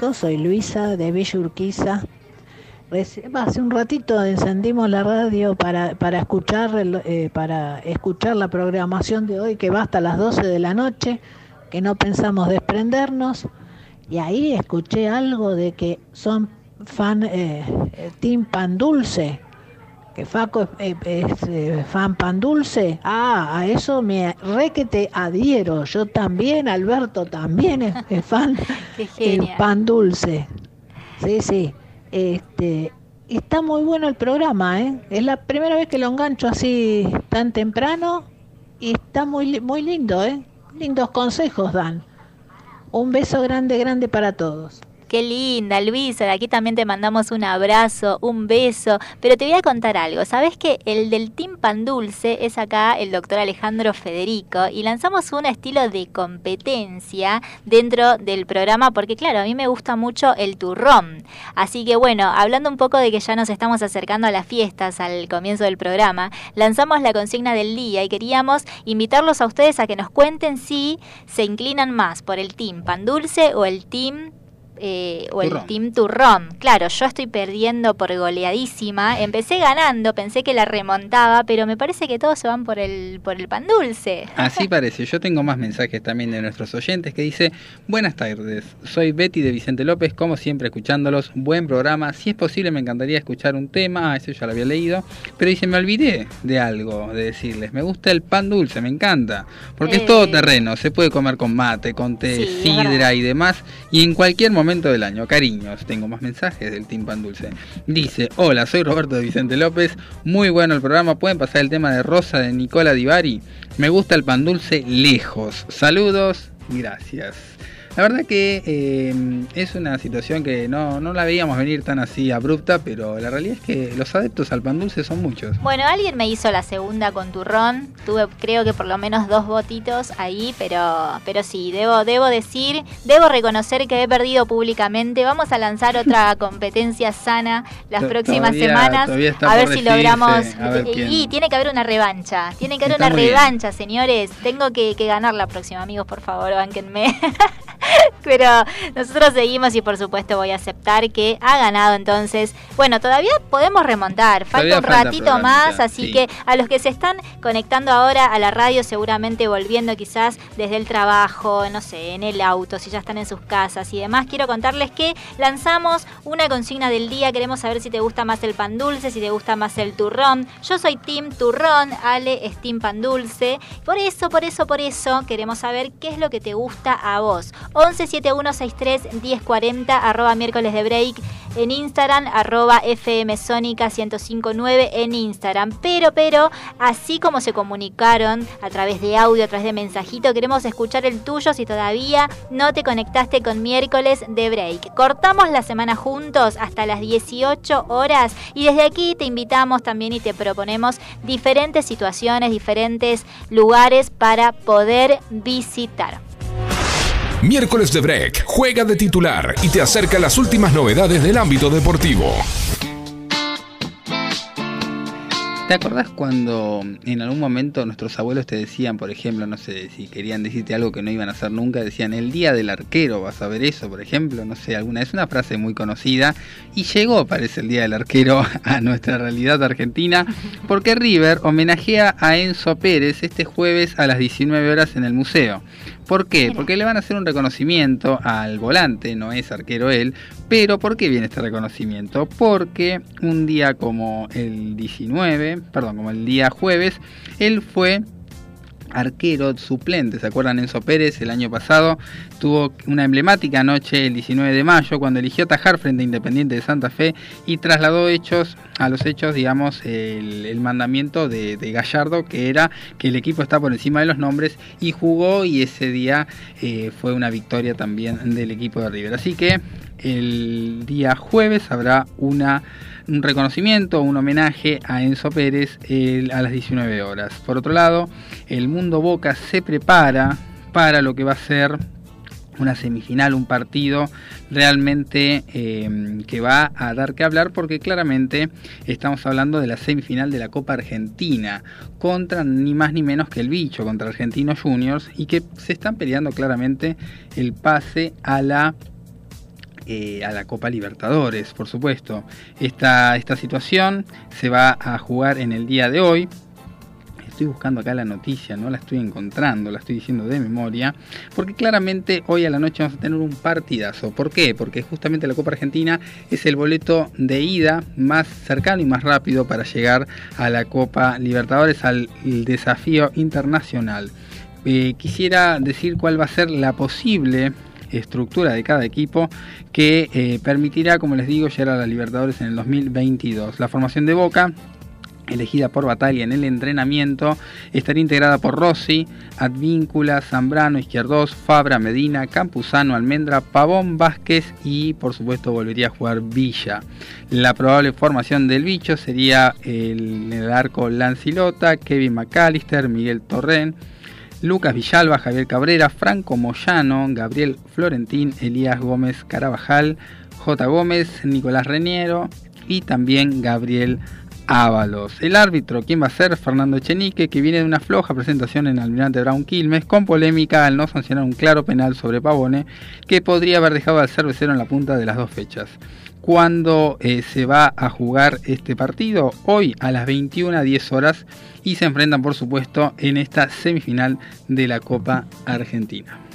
soy Luisa de Villa Urquiza. Hace un ratito encendimos la radio para, para, escuchar el- eh, para escuchar la programación de hoy que va hasta las 12 de la noche, que no pensamos desprendernos. Y ahí escuché algo de que son fan eh, eh, Team Pan Dulce, que Faco es, es, es, eh, fan Pan Dulce. Ah, a eso me re que te adhiero. Yo también, Alberto también es, es fan el pan dulce. Sí, sí. Este, está muy bueno el programa, ¿eh? Es la primera vez que lo engancho así tan temprano y está muy muy lindo, ¿eh? Lindos consejos dan. Un beso grande, grande para todos. Qué linda, Luisa. De aquí también te mandamos un abrazo, un beso. Pero te voy a contar algo. ¿Sabes que el del Team Dulce es acá el doctor Alejandro Federico? Y lanzamos un estilo de competencia dentro del programa porque, claro, a mí me gusta mucho el turrón. Así que, bueno, hablando un poco de que ya nos estamos acercando a las fiestas al comienzo del programa, lanzamos la consigna del día y queríamos invitarlos a ustedes a que nos cuenten si se inclinan más por el Team Dulce o el Team eh, o el. Team Turrón. Claro, yo estoy perdiendo por goleadísima. Empecé ganando, pensé que la remontaba, pero me parece que todos se van por el, por el pan dulce. Así parece. Yo tengo más mensajes también de nuestros oyentes que dice, buenas tardes, soy Betty de Vicente López, como siempre escuchándolos, buen programa, si es posible me encantaría escuchar un tema, ah, eso ya lo había leído, pero dice, me olvidé de algo, de decirles, me gusta el pan dulce, me encanta, porque es Eh. todo terreno, se puede comer con mate, con té, Sí, sidra y demás, y en cualquier momento del año. Cariños, tengo más mensajes del Team Pan Dulce. Dice, hola, soy Roberto de Vicente López, muy bueno el programa, pueden pasar el tema de Rosa de Nicola Divari. Me gusta el pan dulce lejos. Saludos, gracias. La verdad que eh, es una situación que no, no la veíamos venir tan así abrupta, pero la realidad es que los adeptos al pan dulce son muchos. Bueno, alguien me hizo la segunda con turrón. Tuve, creo que por lo menos dos votitos ahí, pero, pero sí, debo, debo decir, debo reconocer que he perdido públicamente. Vamos a lanzar otra competencia sana las próximas todavía- semanas. todavía A ver si logramos. ver y, tiene que haber una revancha. Tiene que haber Está una bien. revancha, señores. Tengo que, que ganar la próxima, amigos, por favor, bánquenme. Pero nosotros seguimos y por supuesto voy a aceptar que ha ganado entonces. Bueno, todavía podemos remontar, falta Todavía un falta ratito programita, más, así sí. que a los que se están conectando ahora a la radio, seguramente volviendo quizás desde el trabajo, no sé, en el auto, si ya están en sus casas y demás, quiero contarles que lanzamos una consigna del día, queremos saber si te gusta más el pan dulce, si te gusta más el turrón. Yo soy Team Turrón, Ale es Team Pan Dulce. Por eso, por eso, por eso queremos saber qué es lo que te gusta a vos. 11 7163 1040 arroba miércoles de break en Instagram, arroba FM Sónica 1059 en Instagram. Pero, pero, así como se comunicaron a través de audio, a través de mensajito, queremos escuchar el tuyo si todavía no te conectaste con miércoles de break. Cortamos la semana juntos hasta las 18 horas y desde aquí te invitamos también y te proponemos diferentes situaciones, diferentes lugares para poder visitar. Miércoles de Break juega de titular y te acerca las últimas novedades del ámbito deportivo. ¿Te acordás cuando en algún momento nuestros abuelos te decían, por ejemplo, no sé, si querían decirte algo que no iban a hacer nunca, decían el día del arquero, vas a ver eso, por ejemplo, no sé, alguna es una frase muy conocida y llegó, parece, el día del arquero a nuestra realidad argentina, porque River homenajea a Enzo Pérez este jueves a las 19 horas en el museo. ¿Por qué? Porque le van a hacer un reconocimiento al volante, no es arquero él, pero ¿por qué viene este reconocimiento? Porque un día como el 19, perdón, como el día jueves, él fue arquero suplente. ¿Se acuerdan? Enzo Pérez el año pasado tuvo una emblemática noche el 19 de mayo cuando eligió tajar frente a Independiente de Santa Fe y trasladó hechos a los hechos, digamos, el, mandamiento de, Gallardo que era que el equipo está por encima de los nombres y jugó y ese día eh, fue una victoria también del equipo de River. Así que el día jueves habrá un reconocimiento, un homenaje a Enzo Pérez a las 19 horas. Por otro lado, el Mundo Boca se prepara para lo que va a ser una semifinal, un partido realmente em, que va a dar que hablar porque claramente estamos hablando de la semifinal de la Copa Argentina contra ni más ni menos que el bicho, contra Argentinos Juniors y que se están peleando claramente el pase a la eh, a la Copa Libertadores, por supuesto. Esta, esta situación se va a jugar en el día de hoy. Estoy buscando acá la noticia, no la estoy encontrando, la estoy diciendo de memoria, porque claramente hoy a la noche vamos a tener un partidazo. ¿Por qué? Porque justamente la Copa Argentina es el boleto de ida más cercano y más rápido para llegar a la Copa Libertadores, al desafío internacional. Eh, quisiera decir cuál va a ser la posible estructura de cada equipo que eh, permitirá, como les digo, llegar a la Libertadores en el 2022. La formación de Boca elegida por Batalla en el entrenamiento, estaría integrada por Rossi, Advíncula, Zambrano, Izquierdos, Fabra, Medina, Campuzano, Almendra, Pavón, Vázquez y por supuesto volvería a jugar Villa. La probable formación del bicho sería el, el arco Lancilota, Kevin McAllister, Miguel Torren, Lucas Villalba, Javier Cabrera, Franco Moyano, Gabriel Florentín, Elías Gómez Carabajal, J. Gómez, Nicolás Reniero y también Gabriel Ábalos. El árbitro, ¿quién va a ser? Fernando Chenique, que viene de una floja presentación en Almirante Brown Quilmes, con polémica al no sancionar un claro penal sobre Pavone, que podría haber dejado al cervecero en la punta de las dos fechas. Cuando eh, se va a jugar este partido? Hoy a las 21 a 10 horas y se enfrentan por supuesto en esta semifinal de la Copa Argentina.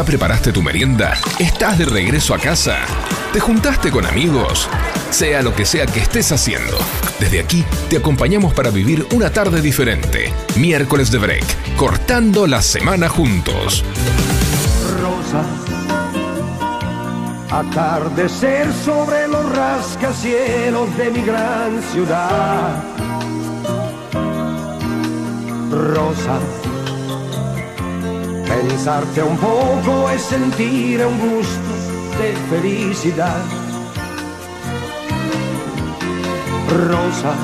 ¿Ya preparaste tu merienda? ¿Estás de regreso a casa? ¿Te juntaste con amigos? Sea lo que sea que estés haciendo, desde aquí te acompañamos para vivir una tarde diferente. Miércoles de Break, cortando la semana juntos. Rosa, atardecer sobre los rascacielos de mi gran ciudad. Rosa, pensarte un poco es sentir un gusto de felicidad. Rosa,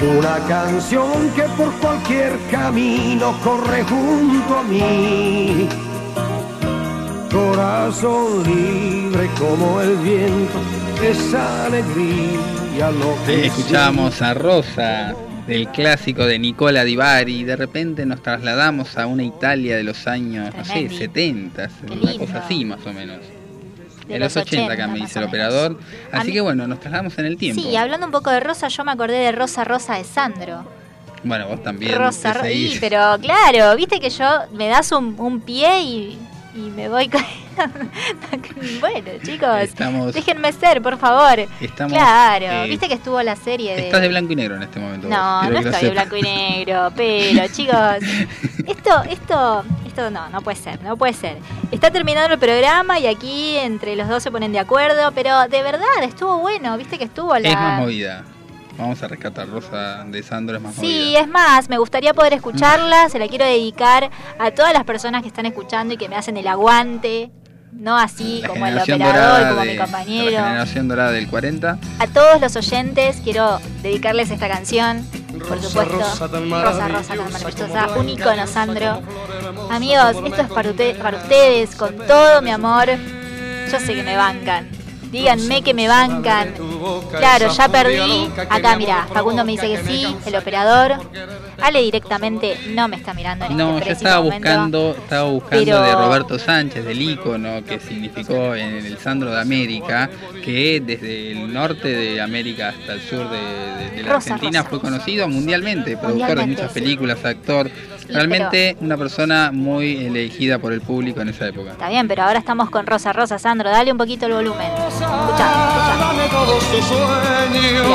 una canción que por cualquier camino corre junto a mí. Corazón libre como el viento, esa alegría lo que Ahí escuchábamos a Rosa del clásico de Nicola Di Bari y de repente nos trasladamos a una Italia de los años, no sé, Tremendi. 70, Qué una cosa así más o menos. De los 80 acá me dice el operador. Así mí- que bueno, nos trasladamos en el tiempo. Sí, hablando un poco de Rosa, yo me acordé de Rosa Rosa de Sandro. Bueno, vos también. Rosa, te Ro- seguís. y, pero claro, viste que yo me das un, un pie y, y me voy con... bueno, chicos, Estamos- déjenme ser, por favor. Estamos, claro, eh, viste que estuvo la serie de... Estás de blanco y negro en este momento. No, vos, no estoy de blanco y negro, pero chicos, esto, esto, esto no, no puede ser, no puede ser. Está terminando el programa y aquí entre los dos se ponen de acuerdo, pero de verdad estuvo bueno, viste que estuvo la... Es más movida. Vamos a rescatar Rosa de Sandro, es más Sí, movida. es más, me gustaría poder escucharla, se la quiero dedicar a todas las personas que están escuchando y que me hacen el aguante, no así La como el operador, como de- mi La compañero. generación dorada del 40. A todos los oyentes quiero dedicarles esta canción, por supuesto. rosa tan Rosa, rosa, tan maravillosa, un icono, Sandro. Amigos, esto es para, ute- para ustedes, con todo mi amor. Yo sé que me bancan. Díganme que me bancan. Claro, ya perdí. Acá, mira, Facundo me dice que sí, el operador. Ale directamente no me está mirando en No, este yo preciso estaba momento. buscando, estaba buscando Pero- de Roberto Sánchez, del ícono que significó en el Sandro de América, que desde el norte de América hasta el sur de, de- de la Rosa, Argentina Rosa. fue conocido mundialmente, productor de muchas sí. películas, actor. Realmente una persona muy elegida por el público en esa época. Está bien, pero ahora estamos con Rosa Rosa, Sandro. Dale un poquito el volumen. Escucha. Dame todos tus sueños,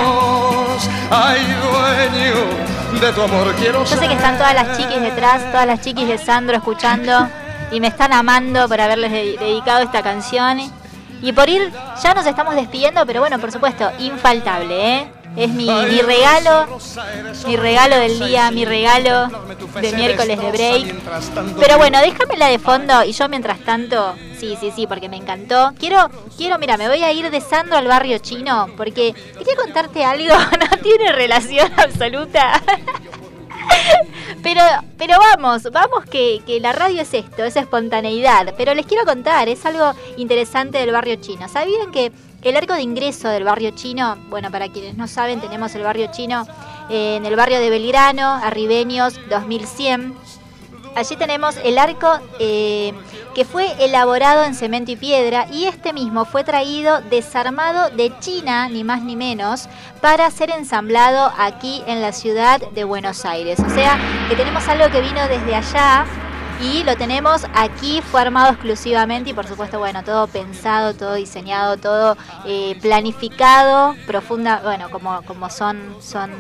ay dueño de tu amor Yo sé que están todas las chiquis detrás, todas las chiquis de Sandro escuchando y me están amando por haberles de- dedicado esta canción. Y por ir, ya nos estamos despidiendo, pero bueno, por supuesto, infaltable, ¿eh? Es mi, mi regalo, mi regalo del día, mi regalo de miércoles de break. Pero bueno, déjamela de fondo y yo mientras tanto, sí, sí, sí, porque me encantó. Quiero, quiero, mira, me voy a ir de Sandro al barrio chino porque quería contarte algo, no tiene relación absoluta. Pero, pero vamos, vamos que, que la radio es esto, es espontaneidad. Pero les quiero contar, es algo interesante del barrio chino. ¿Sabían que el arco de ingreso del barrio chino, bueno, para quienes no saben, tenemos el barrio chino eh, en el barrio de Belgrano, Arribeños 2100. Allí tenemos el arco eh, que fue elaborado en cemento y piedra y este mismo fue traído desarmado de China, ni más ni menos, para ser ensamblado aquí en la ciudad de Buenos Aires. O sea, que tenemos algo que vino desde allá y lo tenemos aquí, fue armado exclusivamente y por supuesto, bueno, todo pensado, todo diseñado, todo eh, planificado, profunda, bueno, como, como son, son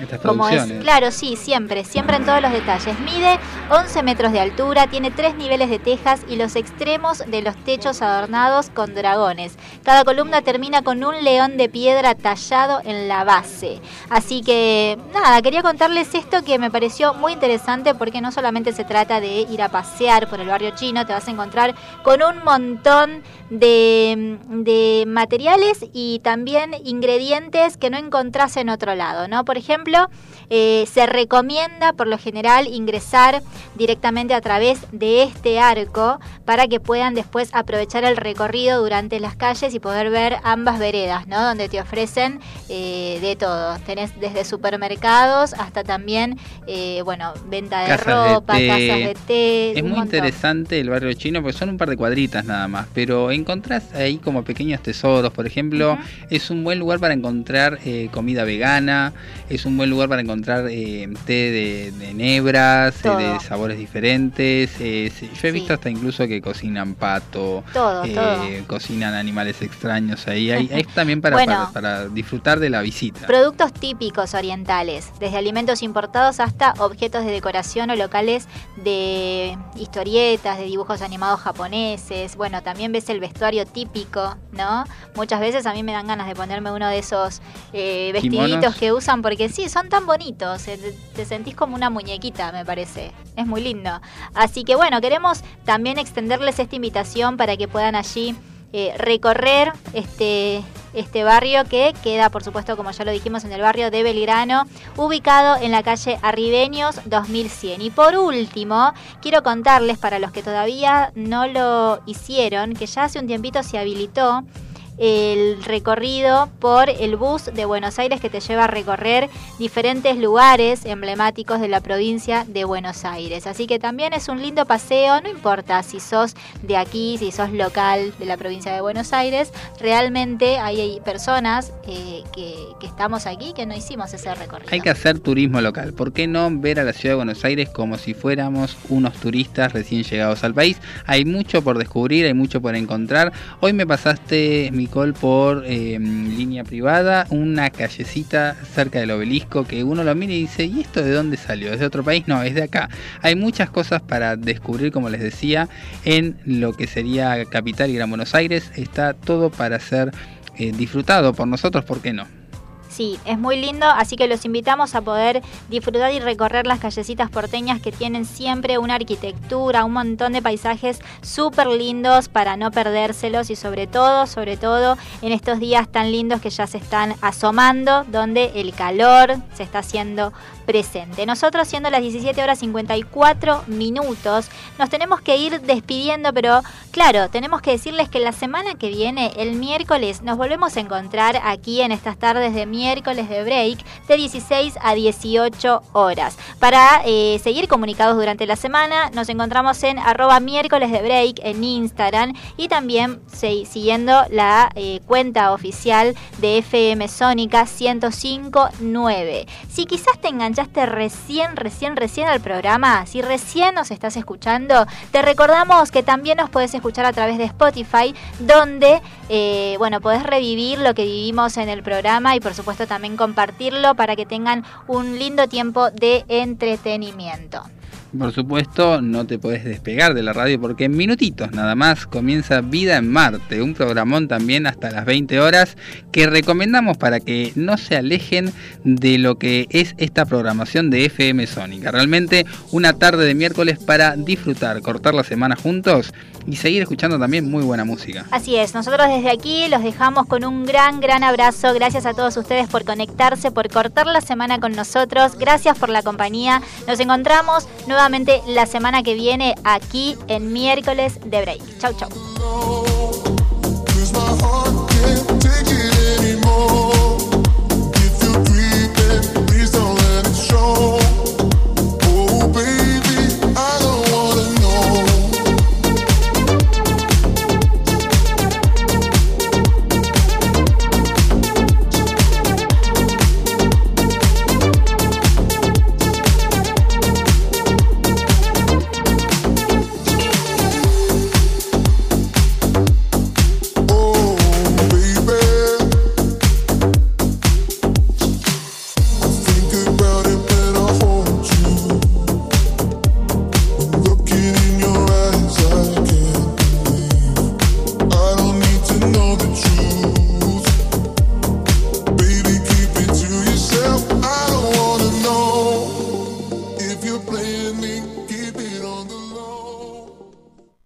Estas como es, claro, sí, siempre, siempre en todos los detalles. Mide 11 metros de altura, tiene tres niveles de tejas y los extremos de los techos adornados con dragones. Cada columna termina con un león de piedra tallado en la base. Así que, nada, quería contarles esto que me pareció muy interesante porque no solamente se trata de ir a pasear por el barrio chino, te vas a encontrar con un montón de, de materiales y también ingredientes que no encontrás en otro lado, ¿no? Por ejemplo, eh, se recomienda por lo general ingresar directamente a través de este arco para que puedan después aprovechar el recorrido durante las calles y poder ver ambas veredas, ¿no? Donde te ofrecen eh, de todo. Tenés desde supermercados hasta también, eh, bueno, venta de Casas de ropa, té. casas de té, que... Es muy montón. interesante el barrio chino porque son un par de cuadritas nada más, pero encontrás ahí como pequeños tesoros. Por ejemplo, es un buen lugar para encontrar eh, comida vegana, es un buen lugar para encontrar eh, té de, de nebras, eh, de sabores diferentes. eh, yo he visto hasta incluso que cocinan pato, Todo, eh, todo. cocinan animales extraños ahí. Hay, hay también para, Bueno. para, para disfrutar de la visita. Productos típicos orientales, desde alimentos importados hasta objetos de decoración o locales de historietas, de dibujos animados japoneses. Bueno, también ves el vestuario típico, ¿no? Muchas veces a mí me dan ganas de ponerme uno de esos eh, vestiditos ¿Kimonos? que usan porque sí, son tan bonitos. eh, Te, te sentís como una muñequita, me parece. Es muy lindo. Así que bueno, queremos también extenderles esta invitación para que puedan allí eh, recorrer este, este barrio que queda, por supuesto, como ya lo dijimos, en el barrio de Belgrano, ubicado en la calle Arribeños 2100. Y por último, quiero contarles para los que todavía no lo hicieron, que ya hace un tiempito se habilitó el recorrido por el bus de Buenos Aires que te lleva a recorrer diferentes lugares emblemáticos de la provincia de Buenos Aires. Así que también es un lindo paseo, no importa si sos de aquí, si sos local de la provincia de Buenos Aires, realmente hay, personas eh, que, que estamos aquí que no hicimos ese recorrido. Hay que hacer turismo local. ¿Por qué no ver a la ciudad de Buenos Aires como si fuéramos unos turistas recién llegados al país? Hay mucho por descubrir, hay mucho por encontrar. Hoy me pasaste, Por eh, línea privada, una callecita cerca del obelisco que uno lo mira y dice, ¿y esto de dónde salió? ¿Es de otro país? No, es de acá. Hay muchas cosas para descubrir, como les decía, en lo que sería Capital y Gran Buenos Aires. Está todo para ser eh, disfrutado por nosotros, ¿por qué no? Sí, es muy lindo, así que los invitamos a poder disfrutar y recorrer las callecitas porteñas que tienen siempre una arquitectura, un montón de paisajes súper lindos para no perdérselos y sobre todo, sobre todo en estos días tan lindos que ya se están asomando, donde el calor se está haciendo presente. Nosotros siendo las 17 horas 54 minutos, nos tenemos que ir despidiendo, pero claro, tenemos que decirles que la semana que viene, el miércoles, nos volvemos a encontrar aquí en estas tardes de miércoles de break de 16 a 18 horas. Para eh, seguir comunicados durante la semana, nos encontramos en arroba miércoles de break en Instagram y también siguiendo la eh, cuenta oficial de FM Sónica 1059. Si quizás te enganchaste recién, recién, recién al programa, si recién nos estás escuchando, te recordamos que también nos puedes escuchar a través de Spotify, donde, eh, bueno, podés revivir lo que vivimos en el programa y por supuesto también compartirlo para que tengan un lindo tiempo de entretenimiento. Por supuesto, no te podés despegar de la radio porque en minutitos nada más comienza Vida en Marte, un programón también hasta las 20 horas que recomendamos para que no se alejen de lo que es esta programación de FM Sónica. Realmente una tarde de miércoles para disfrutar, cortar la semana juntos y seguir escuchando también muy buena música. Así es, nosotros desde aquí los dejamos con un gran, gran abrazo. Gracias a todos ustedes por conectarse, por cortar la semana con nosotros. Gracias por la compañía. Nos encontramos nuevamente la semana que viene aquí en miércoles de break. Chau, chau.